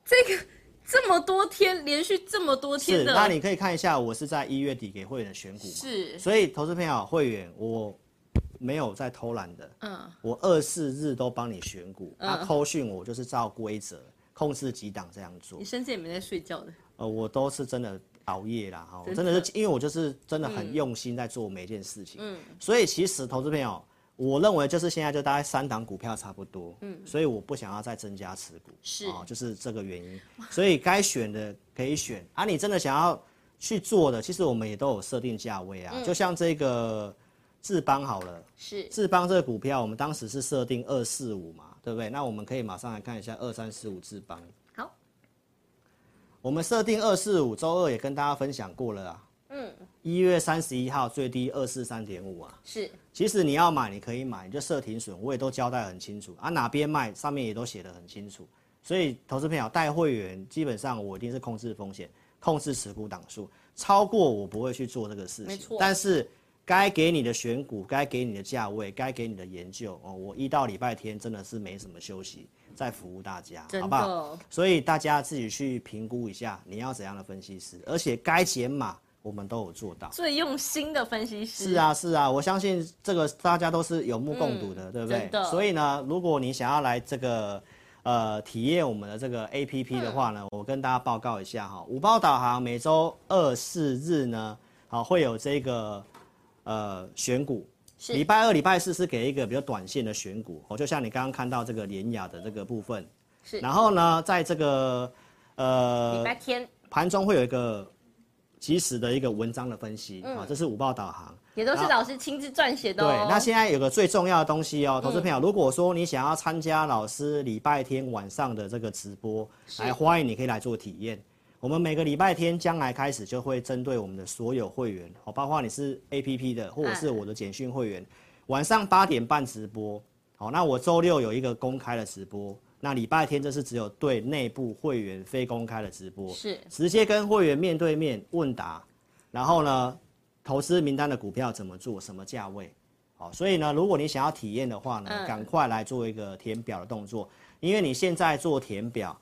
这个这么多天连续这么多天的，那你可以看一下，我是在一月底给会员选股，是，所以投资朋友会员我。没有在偷懒的，嗯，我二四日都帮你选股，他扣讯我就是照规则，控制几档这样做。你甚至也没在睡觉的。呃，我都是真的熬夜啦，哈，真的是因为我就是真的很用心在做每一件事情。嗯。所以其实投资朋友，我认为就是现在就大概三档股票差不多。嗯。所以我不想要再增加持股。是。哦，就是这个原因。所以该选的可以选啊，你真的想要去做的，其实我们也都有设定价位啊，就像这个。智邦好了，是智邦这个股票，我们当时是设定二四五嘛，对不对？那我们可以马上来看一下二三四五智邦。好，我们设定二四五，周二也跟大家分享过了啊。嗯，一月三十一号最低二四三点五啊。是，其实你要买，你可以买，你就设停损，我也都交代很清楚啊，哪边卖上面也都写得很清楚。所以投资朋友带会员，基本上我一定是控制风险，控制持股档数，超过我不会去做这个事情。没错，但是。该给你的选股，该给你的价位，该给你的研究哦。我一到礼拜天真的是没什么休息，在服务大家，好不好？所以大家自己去评估一下，你要怎样的分析师，而且该减码我们都有做到。最用心的分析师。是啊，是啊，我相信这个大家都是有目共睹的，嗯、对不对？所以呢，如果你想要来这个呃体验我们的这个 APP 的话呢，嗯、我跟大家报告一下哈，五报导航每周二四日呢，好会有这个。呃，选股，礼拜二、礼拜四是给一个比较短线的选股，哦，就像你刚刚看到这个联雅的这个部分，是。然后呢，在这个呃礼拜天。盘中会有一个及时的一个文章的分析，啊、嗯，这是午报导航，也都是老师亲自撰写的、哦。对，那现在有个最重要的东西哦，投资朋友，如果说你想要参加老师礼拜天晚上的这个直播，来欢迎你可以来做体验。我们每个礼拜天将来开始就会针对我们的所有会员，哦，包括你是 APP 的或者是我的简讯会员，晚上八点半直播，好，那我周六有一个公开的直播，那礼拜天这是只有对内部会员非公开的直播，是直接跟会员面对面问答，然后呢，投资名单的股票怎么做，什么价位，好，所以呢，如果你想要体验的话呢，赶快来做一个填表的动作，因为你现在做填表。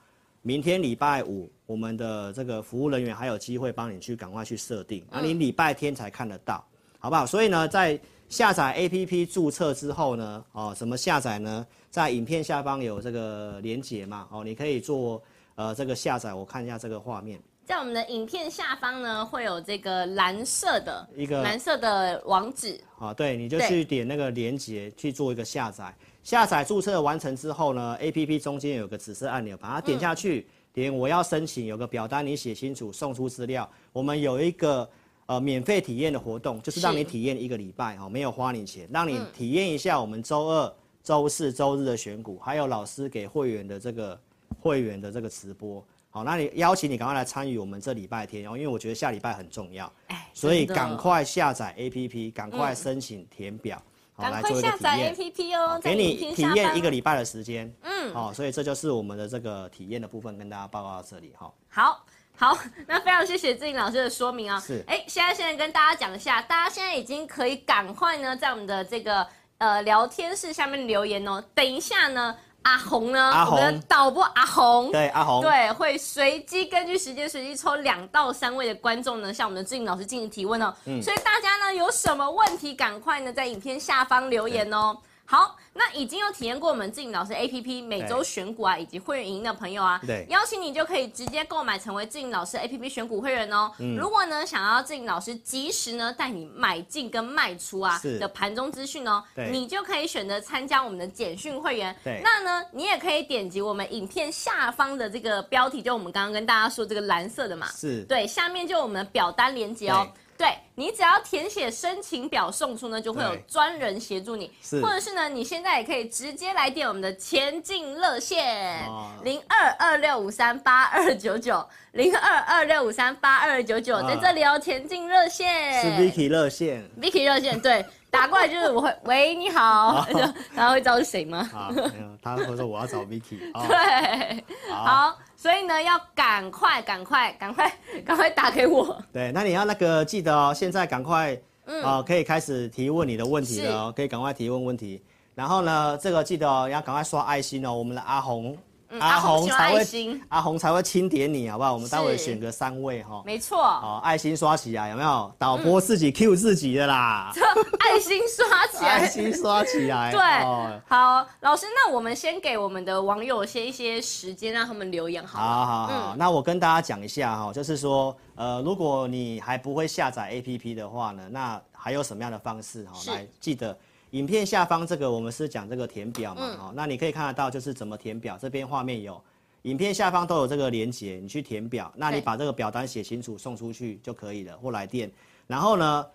明天礼拜五，我们的这个服务人员还有机会帮你去赶快去设定，啊，你礼拜天才看得到，好不好？所以呢，在下载 APP 注册之后呢，哦，怎么下载呢？在影片下方有这个连接嘛，哦，你可以做呃这个下载，我看一下这个画面，在我们的影片下方呢，会有这个蓝色的一个蓝色的网址，啊，对，你就去点那个连接去做一个下载。下载注册完成之后呢，APP 中间有个紫色按钮，把它点下去，嗯、点我要申请，有个表单你写清楚，送出资料。我们有一个呃免费体验的活动，就是让你体验一个礼拜哦，没有花你钱，让你体验一下我们周二、周四、周日的选股，还有老师给会员的这个会员的这个直播。好，那你邀请你赶快来参与我们这礼拜天哦，因为我觉得下礼拜很重要，所以赶快下载 APP，赶快申请填表。嗯赶快下载 APP 哦，给你体验一个礼拜的时间。嗯，好，所以这就是我们的这个体验的部分，跟大家报告到这里哈。好，好，那非常谢谢志颖老师的说明啊。是，哎，现在现在跟大家讲一下，大家现在已经可以赶快呢，在我们的这个呃聊天室下面留言哦。等一下呢。阿红呢？阿红我们的导播阿红，对阿红，对会随机根据时间随机抽两到三位的观众呢，向我们的志颖老师进行提问哦。嗯，所以大家呢有什么问题，赶快呢在影片下方留言哦。好，那已经有体验过我们志颖老师 APP 每周选股啊，以及会员营的朋友啊，对，邀请你就可以直接购买成为志颖老师 APP 选股会员哦。嗯，如果呢想要志颖老师及时呢带你买进跟卖出啊的盘中资讯哦，对，你就可以选择参加我们的简讯会员。对，那呢你也可以点击我们影片下方的这个标题，就我们刚刚跟大家说这个蓝色的嘛，是。对，下面就我们的表单连接哦。对，你只要填写申请表送出呢，就会有专人协助你，或者是呢，你现在也可以直接来电我们的前进热线零二二六五三八二九九零二二六五三八二九九，在这里哦，前进热线。是 Vicky 热线，Vicky 热线对，打过来就是我会喂你好，然后会知道是谁吗？啊，没有，他会说我要找 Vicky，对，好。所以呢，要赶快、赶快、赶快、赶快打给我。对，那你要那个记得哦，现在赶快，嗯，哦，可以开始提问你的问题了哦，可以赶快提问问题。然后呢，这个记得哦，要赶快刷爱心哦。我们的阿红嗯、阿红才会阿红才会钦点你，好不好？我们待会选个三位哈，没错。好，爱心刷起来，有没有？导播自己 Q 自己的啦。嗯、爱心刷起来，爱心刷起来。对，哦、好，老师，那我们先给我们的网友先一些时间，让他们留言好，好。好好那我跟大家讲一下哈，就是说，呃，如果你还不会下载 APP 的话呢，那还有什么样的方式哈？来，记得。影片下方这个我们是讲这个填表嘛，哦、嗯，那你可以看得到就是怎么填表，这边画面有，影片下方都有这个连接，你去填表，那你把这个表单写清楚送出去就可以了，或来电。然后呢，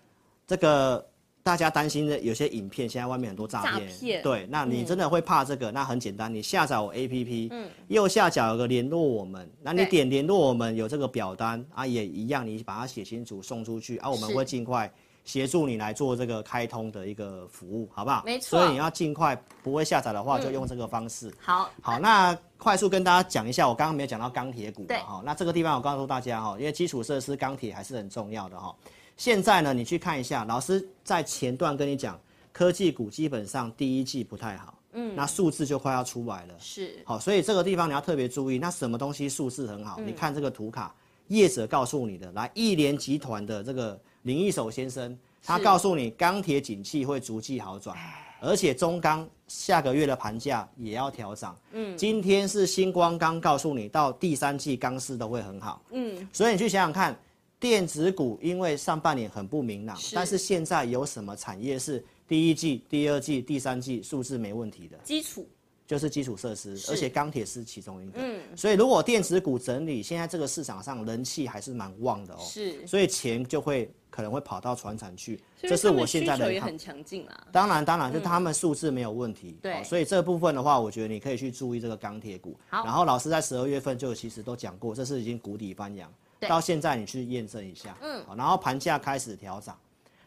这个大家担心的有些影片现在外面很多诈骗，诈骗，对，那你真的会怕这个？嗯、那很简单，你下载我 APP，嗯，右下角有个联络我们，那你点联络我们有这个表单啊，也一样，你把它写清楚送出去啊，我们会尽快。协助你来做这个开通的一个服务，好不好？没错。所以你要尽快，不会下载的话，就用这个方式。嗯、好，好，那快速跟大家讲一下，我刚刚没有讲到钢铁股。对。哈，那这个地方我告诉大家哈，因为基础设施钢铁还是很重要的哈。现在呢，你去看一下，老师在前段跟你讲，科技股基本上第一季不太好。嗯。那数字就快要出来了。是。好，所以这个地方你要特别注意，那什么东西数字很好？嗯、你看这个图卡，业者告诉你的，来，亿联集团的这个林义守先生。他告诉你，钢铁景气会逐季好转，而且中钢下个月的盘价也要调涨。嗯，今天是星光钢告诉你，到第三季钢市都会很好。嗯，所以你去想想看，电子股因为上半年很不明朗，但是现在有什么产业是第一季、第二季、第三季数字没问题的？基础。就是基础设施，而且钢铁是其中一个。嗯，所以如果电子股整理，现在这个市场上人气还是蛮旺的哦。是，所以钱就会可能会跑到船厂去。这是我现在的。也很强劲啊。当然，当然，就他们数字没有问题。对。所以这部分的话，我觉得你可以去注意这个钢铁股。好。然后老师在十二月份就其实都讲过，这是已经谷底翻扬。到现在你去验证一下。嗯。好然后盘价开始调涨。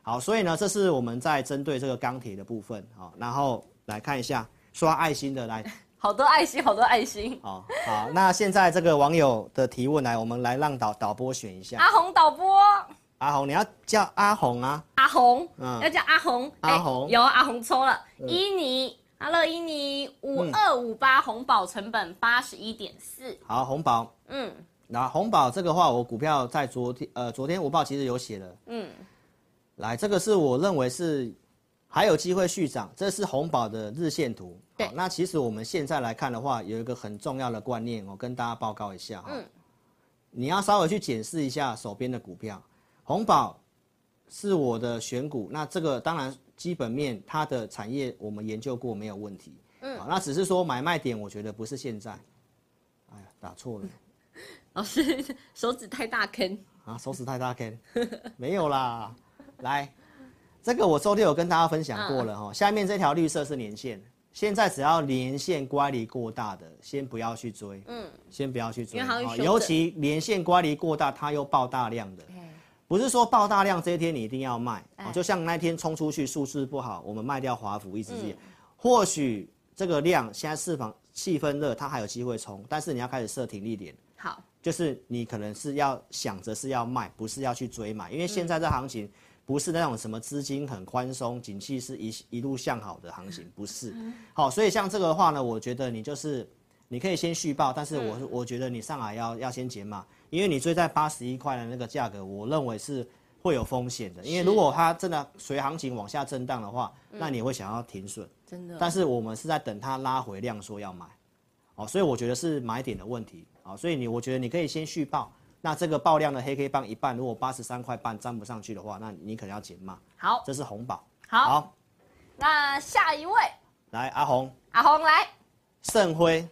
好，所以呢，这是我们在针对这个钢铁的部分。好，然后来看一下。刷爱心的来，好多爱心，好多爱心。好，好，那现在这个网友的提问来，我们来让导导播选一下。阿红导播，阿红，你要叫阿红啊？阿红，嗯，要叫阿红。阿红，有阿红抽了。伊尼，Hello，伊尼，五二五八红宝成本八十一点四。好，红宝，嗯，那红宝这个话，我股票在昨天，呃，昨天午报其实有写了。嗯，来，这个是我认为是。还有机会续涨，这是红宝的日线图。对，那其实我们现在来看的话，有一个很重要的观念，我跟大家报告一下哈。嗯。你要稍微去检视一下手边的股票，红宝是我的选股，那这个当然基本面它的产业我们研究过没有问题。嗯。那只是说买卖点，我觉得不是现在。哎呀，打错了。老师手指太大坑。啊，手指太大坑。没有啦，来。这个我周六有跟大家分享过了哈，下面这条绿色是年线，现在只要连线乖离过大的，先不要去追，嗯，先不要去追，尤其连线乖离过大，它又爆大量的，不是说爆大量这一天你一定要卖，就像那天冲出去数字不好，我们卖掉华府一直是，或许这个量现在市场气氛热，它还有机会冲，但是你要开始设停利点，好，就是你可能是要想着是要卖，不是要去追买，因为现在这行情。不是那种什么资金很宽松，景气是一一路向好的行情，不是。好，所以像这个的话呢，我觉得你就是你可以先续报，但是我我觉得你上来要要先减码，因为你追在八十一块的那个价格，我认为是会有风险的。因为如果它真的随行情往下震荡的话，那你会想要停损。真的。但是我们是在等它拉回量，说要买。哦，所以我觉得是买点的问题。啊，所以你我觉得你可以先续抱。那这个爆量的黑 K 棒一半，如果八十三块半站不上去的话，那你可能要减码。好，这是红宝。好，好，那下一位，来阿红，阿红来，盛辉，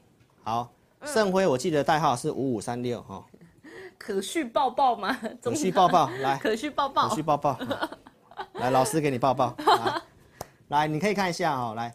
好，盛辉，我记得代号是五五三六哈。可续抱抱吗？可续抱抱，来，可续抱抱，可续抱抱，来，老师给你抱抱，来，来，你可以看一下哈，来。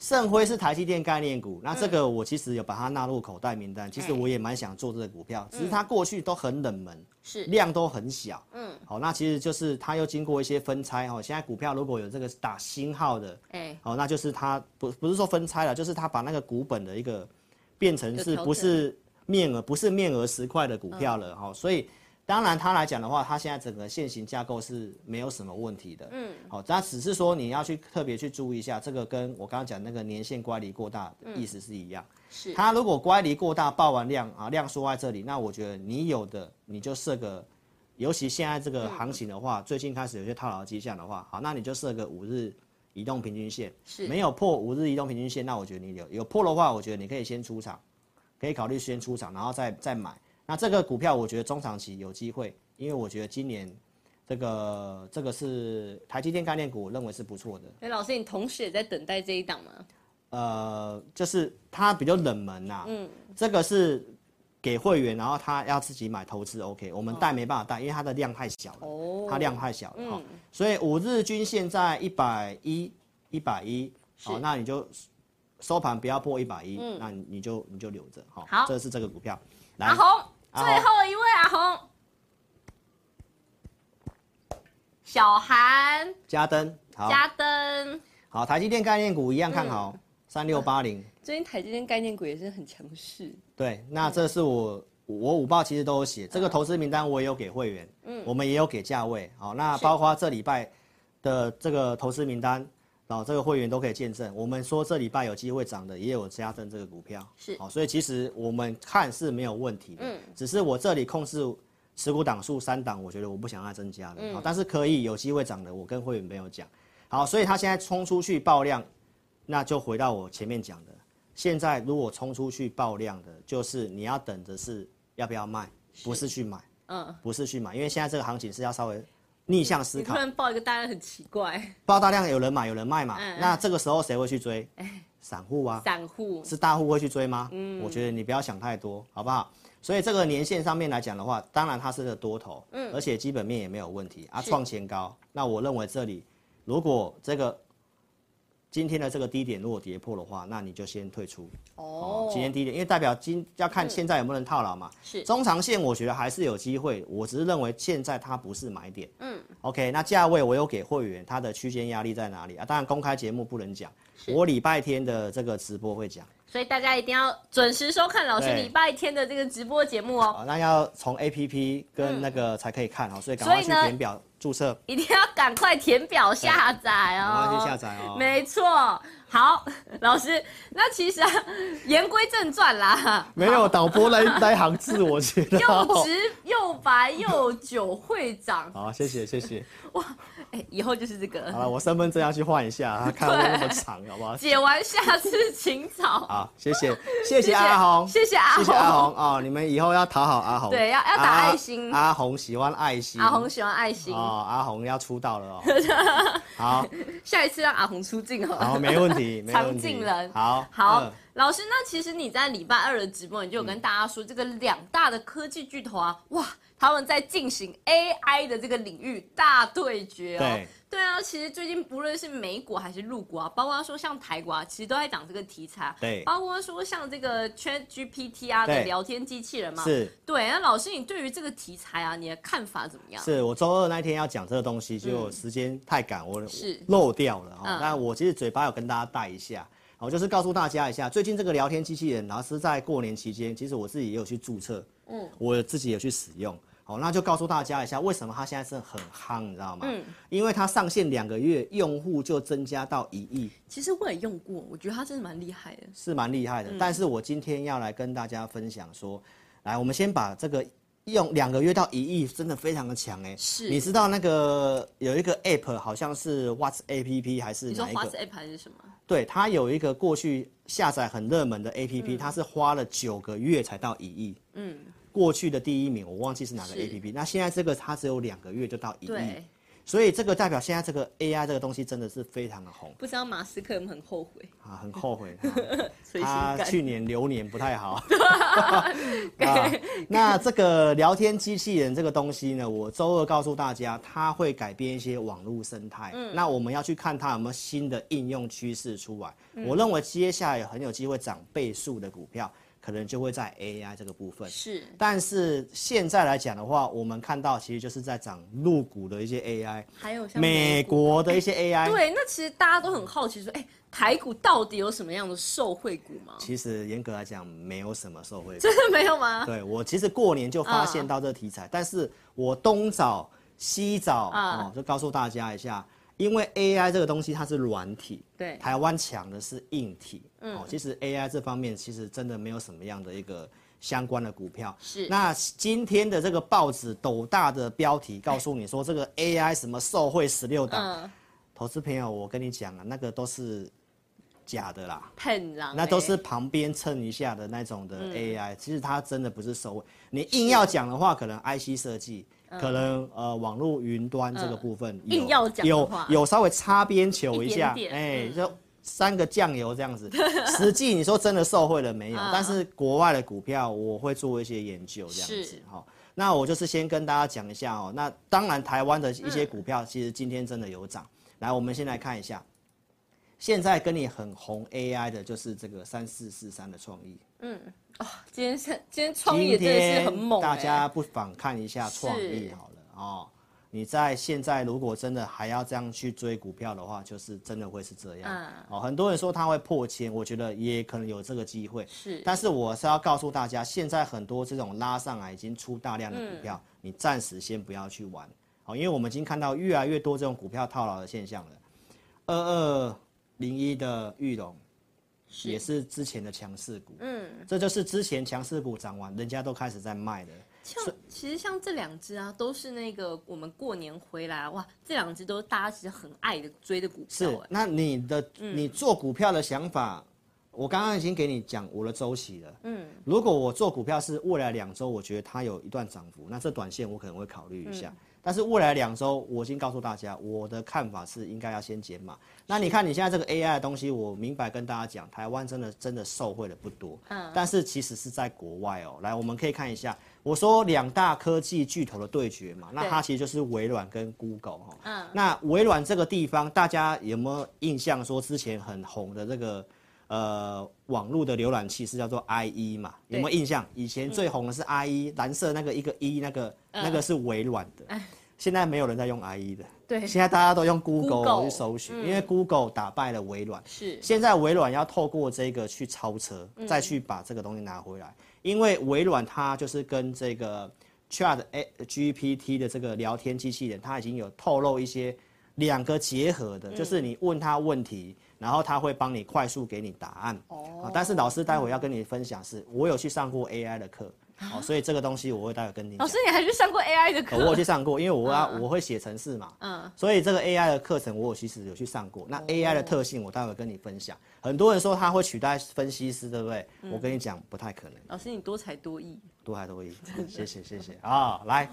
盛辉是台积电概念股，那这个我其实有把它纳入口袋名单。嗯、其实我也蛮想做这个股票，只是它过去都很冷门，是量都很小。嗯，好，那其实就是它又经过一些分拆哦。现在股票如果有这个打星号的，哎，好，那就是它不不是说分拆了，就是它把那个股本的一个变成是不是面额不是面额十块的股票了哈。所以当然，它来讲的话，它现在整个线型架构是没有什么问题的。嗯，好，但只是说你要去特别去注意一下，这个跟我刚刚讲那个年限乖离过大的意思是一样。是，它如果乖离过大，爆完量啊，量缩在这里，那我觉得你有的你就设个，尤其现在这个行情的话，最近开始有些套牢迹象的话，好，那你就设个五日移动平均线。是，没有破五日移动平均线，那我觉得你有有破的话，我觉得你可以先出场，可以考虑先出场，然后再再买。那这个股票我觉得中长期有机会，因为我觉得今年这个这个是台积电概念股，我认为是不错的。哎，老师，你同时也在等待这一档吗？呃，就是它比较冷门呐、啊。嗯。这个是给会员，然后他要自己买投资，OK，我们带没办法带，因为它的量太小了。哦。它量太小了哈、嗯，所以五日均线在一百一，一百一，好，那你就收盘不要破一百一，那你就你就留着哈。好。这是这个股票。来。阿红。最后一位阿红，小韩，嘉登，好，嘉登，好，台积电概念股一样看好，三六八零。最近台积电概念股也是很强势。对，那这是我我五报其实都有写，这个投资名单我也有给会员，嗯，我们也有给价位，好，那包括这礼拜的这个投资名单。然后这个会员都可以见证，我们说这礼拜有机会涨的，也有加增这个股票，是，好，所以其实我们看是没有问题的，嗯，只是我这里控制持股档数三档，我觉得我不想要增加了，嗯，但是可以有机会涨的，我跟会员朋友讲，好，所以他现在冲出去爆量，那就回到我前面讲的，现在如果冲出去爆量的，就是你要等的是要不要卖，不是去买，嗯，不是去买，因为现在这个行情是要稍微。逆向思考，突然爆一个大量很奇怪，爆大量有人买有人卖嘛？嗯、那这个时候谁会去追？散户啊，散户是大户会去追吗？嗯，我觉得你不要想太多，好不好？所以这个年限上面来讲的话，当然它是个多头，嗯，而且基本面也没有问题啊，创前高。那我认为这里如果这个。今天的这个低点如果跌破的话，那你就先退出。哦，哦，今天低点，因为代表今要看现在有没有人套牢嘛。是。中长线我觉得还是有机会，我只是认为现在它不是买点。嗯。OK，那价位我有给会员，它的区间压力在哪里啊？当然公开节目不能讲，我礼拜天的这个直播会讲。所以大家一定要准时收看老师礼拜天的这个直播节目哦。那要从 APP 跟那个才可以看哦，所以赶快去填表。注册一定要赶快填表下载哦！赶快去下载哦！没错，好，老师，那其实啊，言归正传啦，没有导播来来行字，我觉得又直又白又久会长。好，谢谢谢谢。哇，哎，以后就是这个。好了，我身份证要去换一下，他看我那么长，好不好？解完下次请早。好，谢谢谢谢阿红，谢谢阿红，谢谢阿红哦，你们以后要讨好阿红，对，要要打爱心。阿红喜欢爱心，阿红喜欢爱心。哦，阿红要出道了哦。好，下一次让阿红出镜哦。好，没问题，题。常进人。好，好，老师，那其实你在礼拜二的直播，你就有跟大家说，这个两大的科技巨头啊，哇，他们在进行 AI 的这个领域大对决哦。对。对啊，其实最近不论是美股还是陆股啊，包括说像台股啊，其实都在讲这个题材。对。包括说像这个 ChatGPT 啊的聊天机器人嘛。是。对，那老师，你对于这个题材啊，你的看法怎么样？是我周二那天要讲这个东西，就时间太赶，我是漏掉了哈。但我其实嘴巴有跟大家带一下，我就是告诉大家一下，最近这个聊天机器人，然后是在过年期间，其实我自己也有去注册，嗯，我自己也有去使用。哦，那就告诉大家一下，为什么它现在是很夯，你知道吗？嗯，因为它上线两个月，用户就增加到一亿。其实我也用过，我觉得它真的蛮厉害的。是蛮厉害的，嗯，但是我今天要来跟大家分享说，来，我们先把这个用两个月到一亿，真的非常的强哎。是。你知道那个有一个 App，好像是 What's App 还是哪一个？What's App 还是什么？对，它有一个过去下载很热门的 App，它是花了九个月才到一亿。嗯。过去的第一名我忘记是哪个 APP，那现在这个它只有两个月就到一亿，所以这个代表现在这个 AI 这个东西真的是非常的红。不知道马斯克有没有很后悔啊？很后悔，他去年流年不太好。啊，那这个聊天机器人这个东西呢，我周二告诉大家，它会改变一些网络生态。嗯，那我们要去看它有没有新的应用趋势出来。我认为接下来很有机会涨倍数的股票。可能就会在 AI 这个部分。是，但是现在来讲的话，我们看到其实就是在涨入股的一些 AI，还有像美国的一些 AI。对，那其实大家都很好奇说，哎，台股到底有什么样的受惠股吗？其实严格来讲，没有什么受惠股。真的没有吗？对，我其实过年就发现到这个题材，uh. 但是我东找西找，uh. 哦，就告诉大家一下。因为 AI 这个东西它是软体，对，台湾抢的是硬体，嗯，哦，其实 AI 这方面其实真的没有什么样的一个相关的股票。是，那今天的这个报纸斗大的标题告诉你说这个 AI 什么受贿十六档，嗯，投资朋友，我跟你讲啊，那个都是假的啦，骗人，那都是旁边蹭一下的那种的 AI，嗯，其实它真的不是受惠。你硬要讲的话，可能 IC 设计。可能呃，网络云端这个部分有、嗯、有有稍微擦边球一下，哎、欸，就三个酱油这样子。实际你说真的受惠了没有？但是国外的股票我会做一些研究这样子哈。那我就是先跟大家讲一下哦。那当然台湾的一些股票其实今天真的有涨。来，我们先来看一下，现在跟你很红 AI 的就是这个三四四三的创意。嗯。哦，今天是今天创意真的是很猛，大家不妨看一下创意好了哦。你在现在如果真的还要这样去追股票的话，就是真的会是这样。嗯。哦，很多人说他会破千，我觉得也可能有这个机会。是。但是我是要告诉大家，现在很多这种拉上来已经出大量的股票，嗯、你暂时先不要去玩。好，因为我们已经看到越来越多这种股票套牢的现象了。二二零一的裕隆。也是之前的强势股，嗯，这就是之前强势股涨完，人家都开始在卖的。像其实像这两只啊，都是那个我们过年回来哇，这两只都是大家其实很爱的追的股票。是，那你的你做股票的想法，我刚刚已经给你讲我的周期了。嗯，如果我做股票是未来两周，我觉得它有一段涨幅，那这短线我可能会考虑一下。但是未来两周，我已经告诉大家，我的看法是应该要先减码。那你看你现在这个 AI 的东西，我明白跟大家讲，台湾真的真的受惠的不多。嗯。但是其实是在国外哦。来，我们可以看一下，我说两大科技巨头的对决嘛，那它其实就是微软跟 Google 哈。嗯。那微软这个地方，大家有没有印象？说之前很红的这个呃网络的浏览器是叫做 IE 嘛？有没有印象？以前最红的是 IE，蓝色那个一个 E 那个那个是微软的。现在没有人在用 IE 的，对，现在大家都用 Google 去搜寻，因为 Google 打败了微软。是，现在微软要透过这个去超车，再去把这个东西拿回来，因为微软它就是跟这个 Chat GPT 的这个聊天机器人，它已经有透露一些两个结合的，就是你问他问题，然后他会帮你快速给你答案。哦，但是老师待会要跟你分享是，我有去上过 AI 的课。哦，所以这个东西我会待会跟你讲。老师，你还去上过 AI 的课？我有去上过，因为我要我会写程式嘛。嗯。所以这个 AI 的课程我有其实有去上过。那 AI 的特性我待会跟你分享。很多人说他会取代分析师，对不对？我跟你讲不太可能。老师，你多才多艺。多才多艺，谢谢谢谢 啊！来，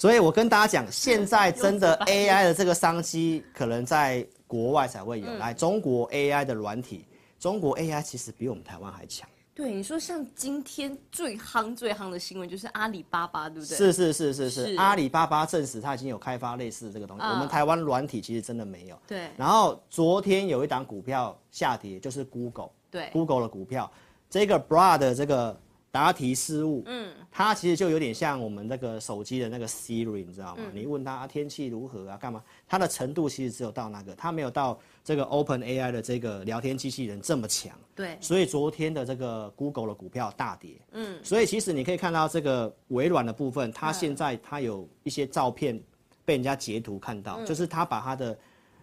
所以我跟大家讲，现在 真的 AI 的这个商机可能在国外才会有。来，中国 AI 的软体，中国 AI 其实比我们台湾还强。对，你说像今天最夯最夯的新闻就是阿里巴巴，对不对？是是是是是，是阿里巴巴证实它已经有开发类似的这个东西。Uh, 我们台湾软体其实真的没有。对。然后昨天有一档股票下跌，就是 Google。对。Google 的股票，这个的这个。答题失误，嗯，它其实就有点像我们那个手机的那个 Siri，你知道吗？嗯、你问他、啊、天气如何啊，干嘛？它的程度其实只有到那个，它没有到这个 Open AI 的这个聊天机器人这么强。对，所以昨天的这个 Google 的股票大跌。嗯，所以其实你可以看到这个微软的部分，它现在它有一些照片被人家截图看到，嗯、就是它把它的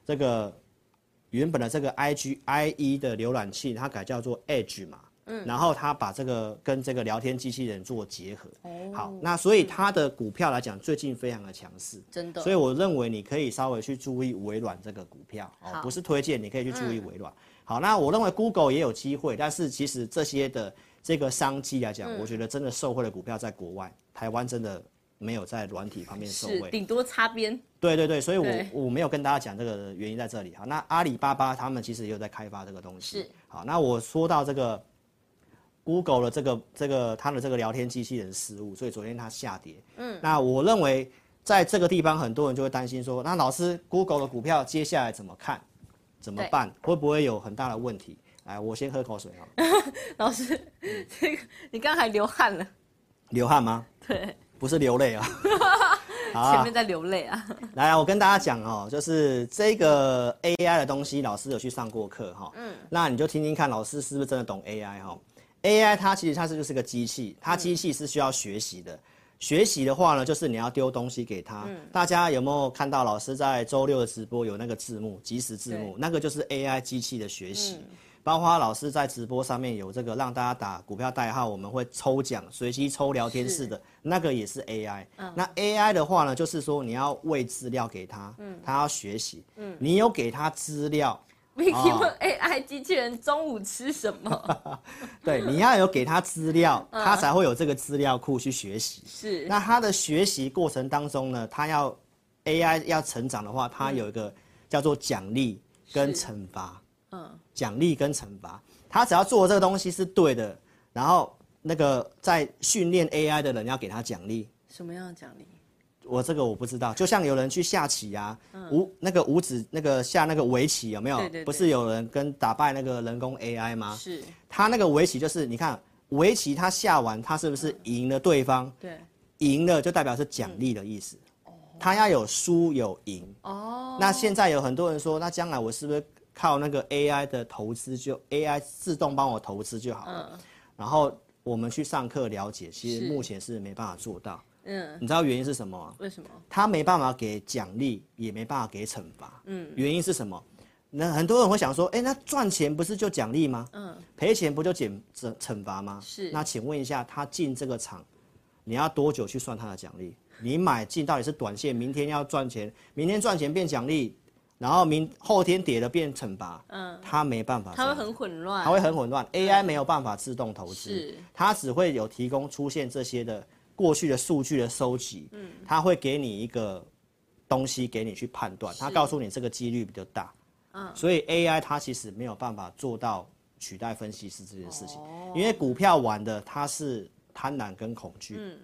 这个原本的这个 IG IE 的浏览器，它改叫做 Edge 嘛。嗯，然后他把这个跟这个聊天机器人做结合，哦，好，那所以他的股票来讲，最近非常的强势，真的，所以我认为你可以稍微去注意微软这个股票，哦，不是推荐，你可以去注意微软。好，那我认为 Google 也有机会，但是其实这些的这个商机来讲，我觉得真的受惠的股票在国外，台湾真的没有在软体方面受惠，顶多擦边。对对对，所以我我没有跟大家讲这个原因在这里。哈，那阿里巴巴他们其实也有在开发这个东西。是，好，那我说到这个。Google 的这个这个它的这个聊天机器人失误，所以昨天它下跌。嗯，那我认为在这个地方，很多人就会担心说，那老师，Google 的股票接下来怎么看？怎么办？会不会有很大的问题？来，我先喝口水啊。老师，这个你刚才流汗了。流汗吗？对，不是流泪啊。好前面在流泪啊。来，我跟大家讲哦，就是这个 AI 的东西，老师有去上过课哈。嗯。那你就听听看，老师是不是真的懂 AI 哈？AI 它其实它是就是个机器，它机器是需要学习的。学习的话呢，就是你要丢东西给他。嗯、大家有没有看到老师在周六的直播有那个字幕，即时字幕，那个就是 AI 机器的学习。嗯、包括老师在直播上面有这个让大家打股票代号，我们会抽奖，随机抽聊天室的，那个也是 AI。嗯、那 AI 的话呢，就是说你要喂资料给他，嗯、他要学习。嗯、你有给他资料。Vicky 问 AI 机器人中午吃什么？对，你要有给他资料，他才会有这个资料库去学习。是。那他的学习过程当中呢，他要 AI 要成长的话，他有一个叫做奖励跟惩罚。嗯。奖励跟惩罚，他只要做这个东西是对的，然后那个在训练 AI 的人要给他奖励。什么样的奖励？我这个我不知道，就像有人去下棋啊，五、嗯、那个五子那个下那个围棋有没有？对对对，不是有人跟打败那个人工 AI 吗？是。他那个围棋就是你看围棋，他下完他是不是赢了对方？对。赢了就代表是奖励的意思。哦、嗯。他要有输有赢。哦。那现在有很多人说，那将来我是不是靠那个 AI 的投资就 AI 自动帮我投资就好了？嗯。然后我们去上课了解，其实目前是没办法做到。嗯，你知道原因是什么？为什么？他没办法给奖励，也没办法给惩罚。嗯，原因是什么？那很多人会想说，哎、欸，那赚钱不是就奖励吗？嗯，赔钱不就减惩惩罚吗？是。那请问一下，他进这个场，你要多久去算他的奖励？你买进到底是短线，明天要赚钱，明天赚钱变奖励，然后明后天跌了变惩罚。嗯，他没办法，他会很混乱，他会很混乱。AI 没有办法自动投资，是，它只会有提供出现这些的。过去的数据的收集，嗯，他会给你一个东西给你去判断，他告诉你这个几率比较大，嗯，所以 AI 它其实没有办法做到取代分析师这件事情，因为股票玩的它是贪婪跟恐惧，嗯，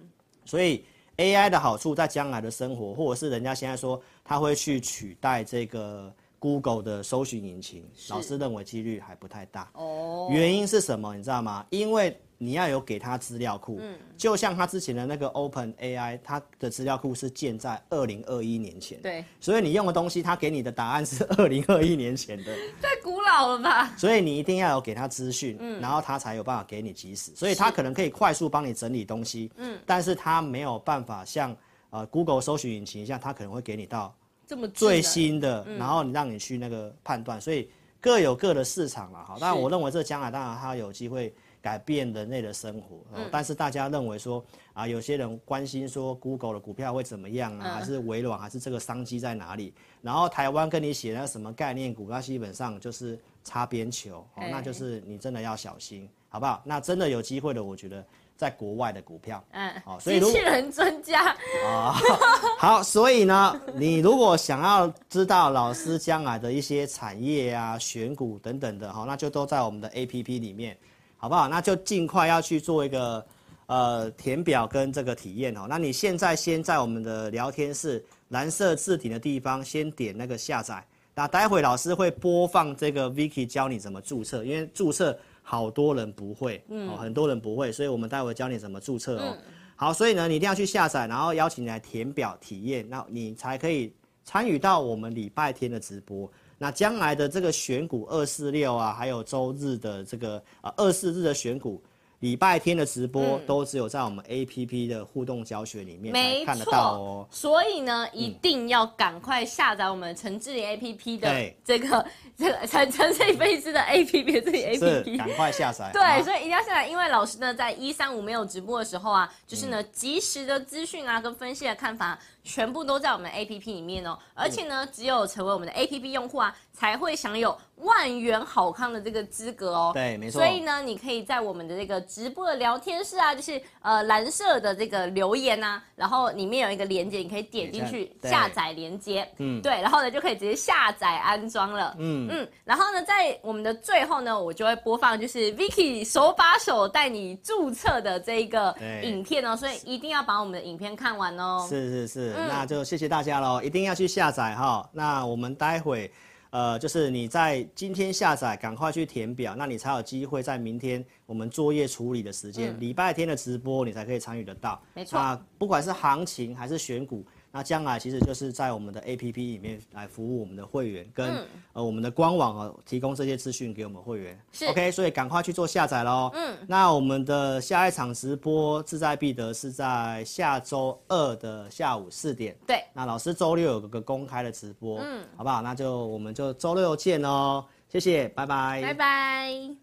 所以 AI 的好处在将来的生活，或者是人家现在说它会去取代这个 Google 的搜寻引擎，老师认为几率还不太大，哦，原因是什么？你知道吗？因为你要有给他资料库，嗯，就像他之前的那个 Open AI，他的资料库是建在二零二一年前，对，所以你用的东西，他给你的答案是 二零二一年前的，太古老了吧？所以你一定要有给他资讯，嗯，然后他才有办法给你及时，所以他可能可以快速帮你整理东西，嗯，但是他没有办法像呃 Google 搜寻引擎一样，他可能会给你到这么最新的，然后你让你去那个判断，所以各有各的市场了，哈，当然我认为这将来当然他有机会。改变人类的生活，嗯、但是大家认为说啊，有些人关心说 Google 的股票会怎么样啊，嗯、还是微软，还是这个商机在哪里？然后台湾跟你写那什么概念股，那基本上就是擦边球，哦，那就是你真的要小心，好不好？那真的有机会的，我觉得在国外的股票，嗯，好，所以机器人专家啊，好，所以呢，你如果想要知道老师将来的一些产业啊、选股等等的，哈，那就都在我们的 APP 里面。好不好？那就尽快要去做一个呃填表跟这个体验哦。那你现在先在我们的聊天室蓝色字体的地方先点那个下载。那待会老师会播放这个 Vicky 教你怎么注册，因为注册好多人不会，嗯，哦，很多人不会，所以我们待会教你怎么注册哦。嗯、好，所以呢，你一定要去下载，然后邀请你来填表体验，那你才可以参与到我们礼拜天的直播。那将来的这个选股二四六啊，还有周日的这个呃二四日的选股。礼拜天的直播都只有在我们 APP 的互动教学里面才看得到哦。所以呢，一定要赶快下载我们陈志霖 APP 的这个这个陈陈志霖分析师的 APP 这里 APP，赶快下载。对，所以一定要下载，因为老师呢在一三五没有直播的时候啊，就是呢及时的资讯啊跟分析的看法全部都在我们 APP 里面哦。而且呢，只有成为我们的 APP 用户啊，才会享有万元好康的这个资格哦。对，没错。所以呢，你可以在我们的这个直播的聊天室啊，就是呃蓝色的这个留言呐、啊，然后里面有一个链接，你可以点进去下载连接。嗯，对，然后呢就可以直接下载安装了。嗯嗯，然后呢，在我们的最后呢，我就会播放就是 Vicky 手把手带你注册的这一个影片哦，所以一定要把我们的影片看完哦。是是是，嗯、那就谢谢大家喽，一定要去下载哈。那我们待会。呃，就是你在今天下载，赶快去填表，那你才有机会在明天我们作业处理的时间，礼、嗯、拜天的直播你才可以参与得到。没错，那不管是行情还是选股。那将来其实就是在我们的 APP 里面来服务我们的会员，跟、嗯、呃我们的官网啊提供这些资讯给我们会员。是 OK，所以赶快去做下载喽。嗯，那我们的下一场直播志在必得是在下周二的下午四点。对，那老师周六有个公开的直播，嗯，好不好？那就我们就周六见哦，谢谢，拜拜，拜拜。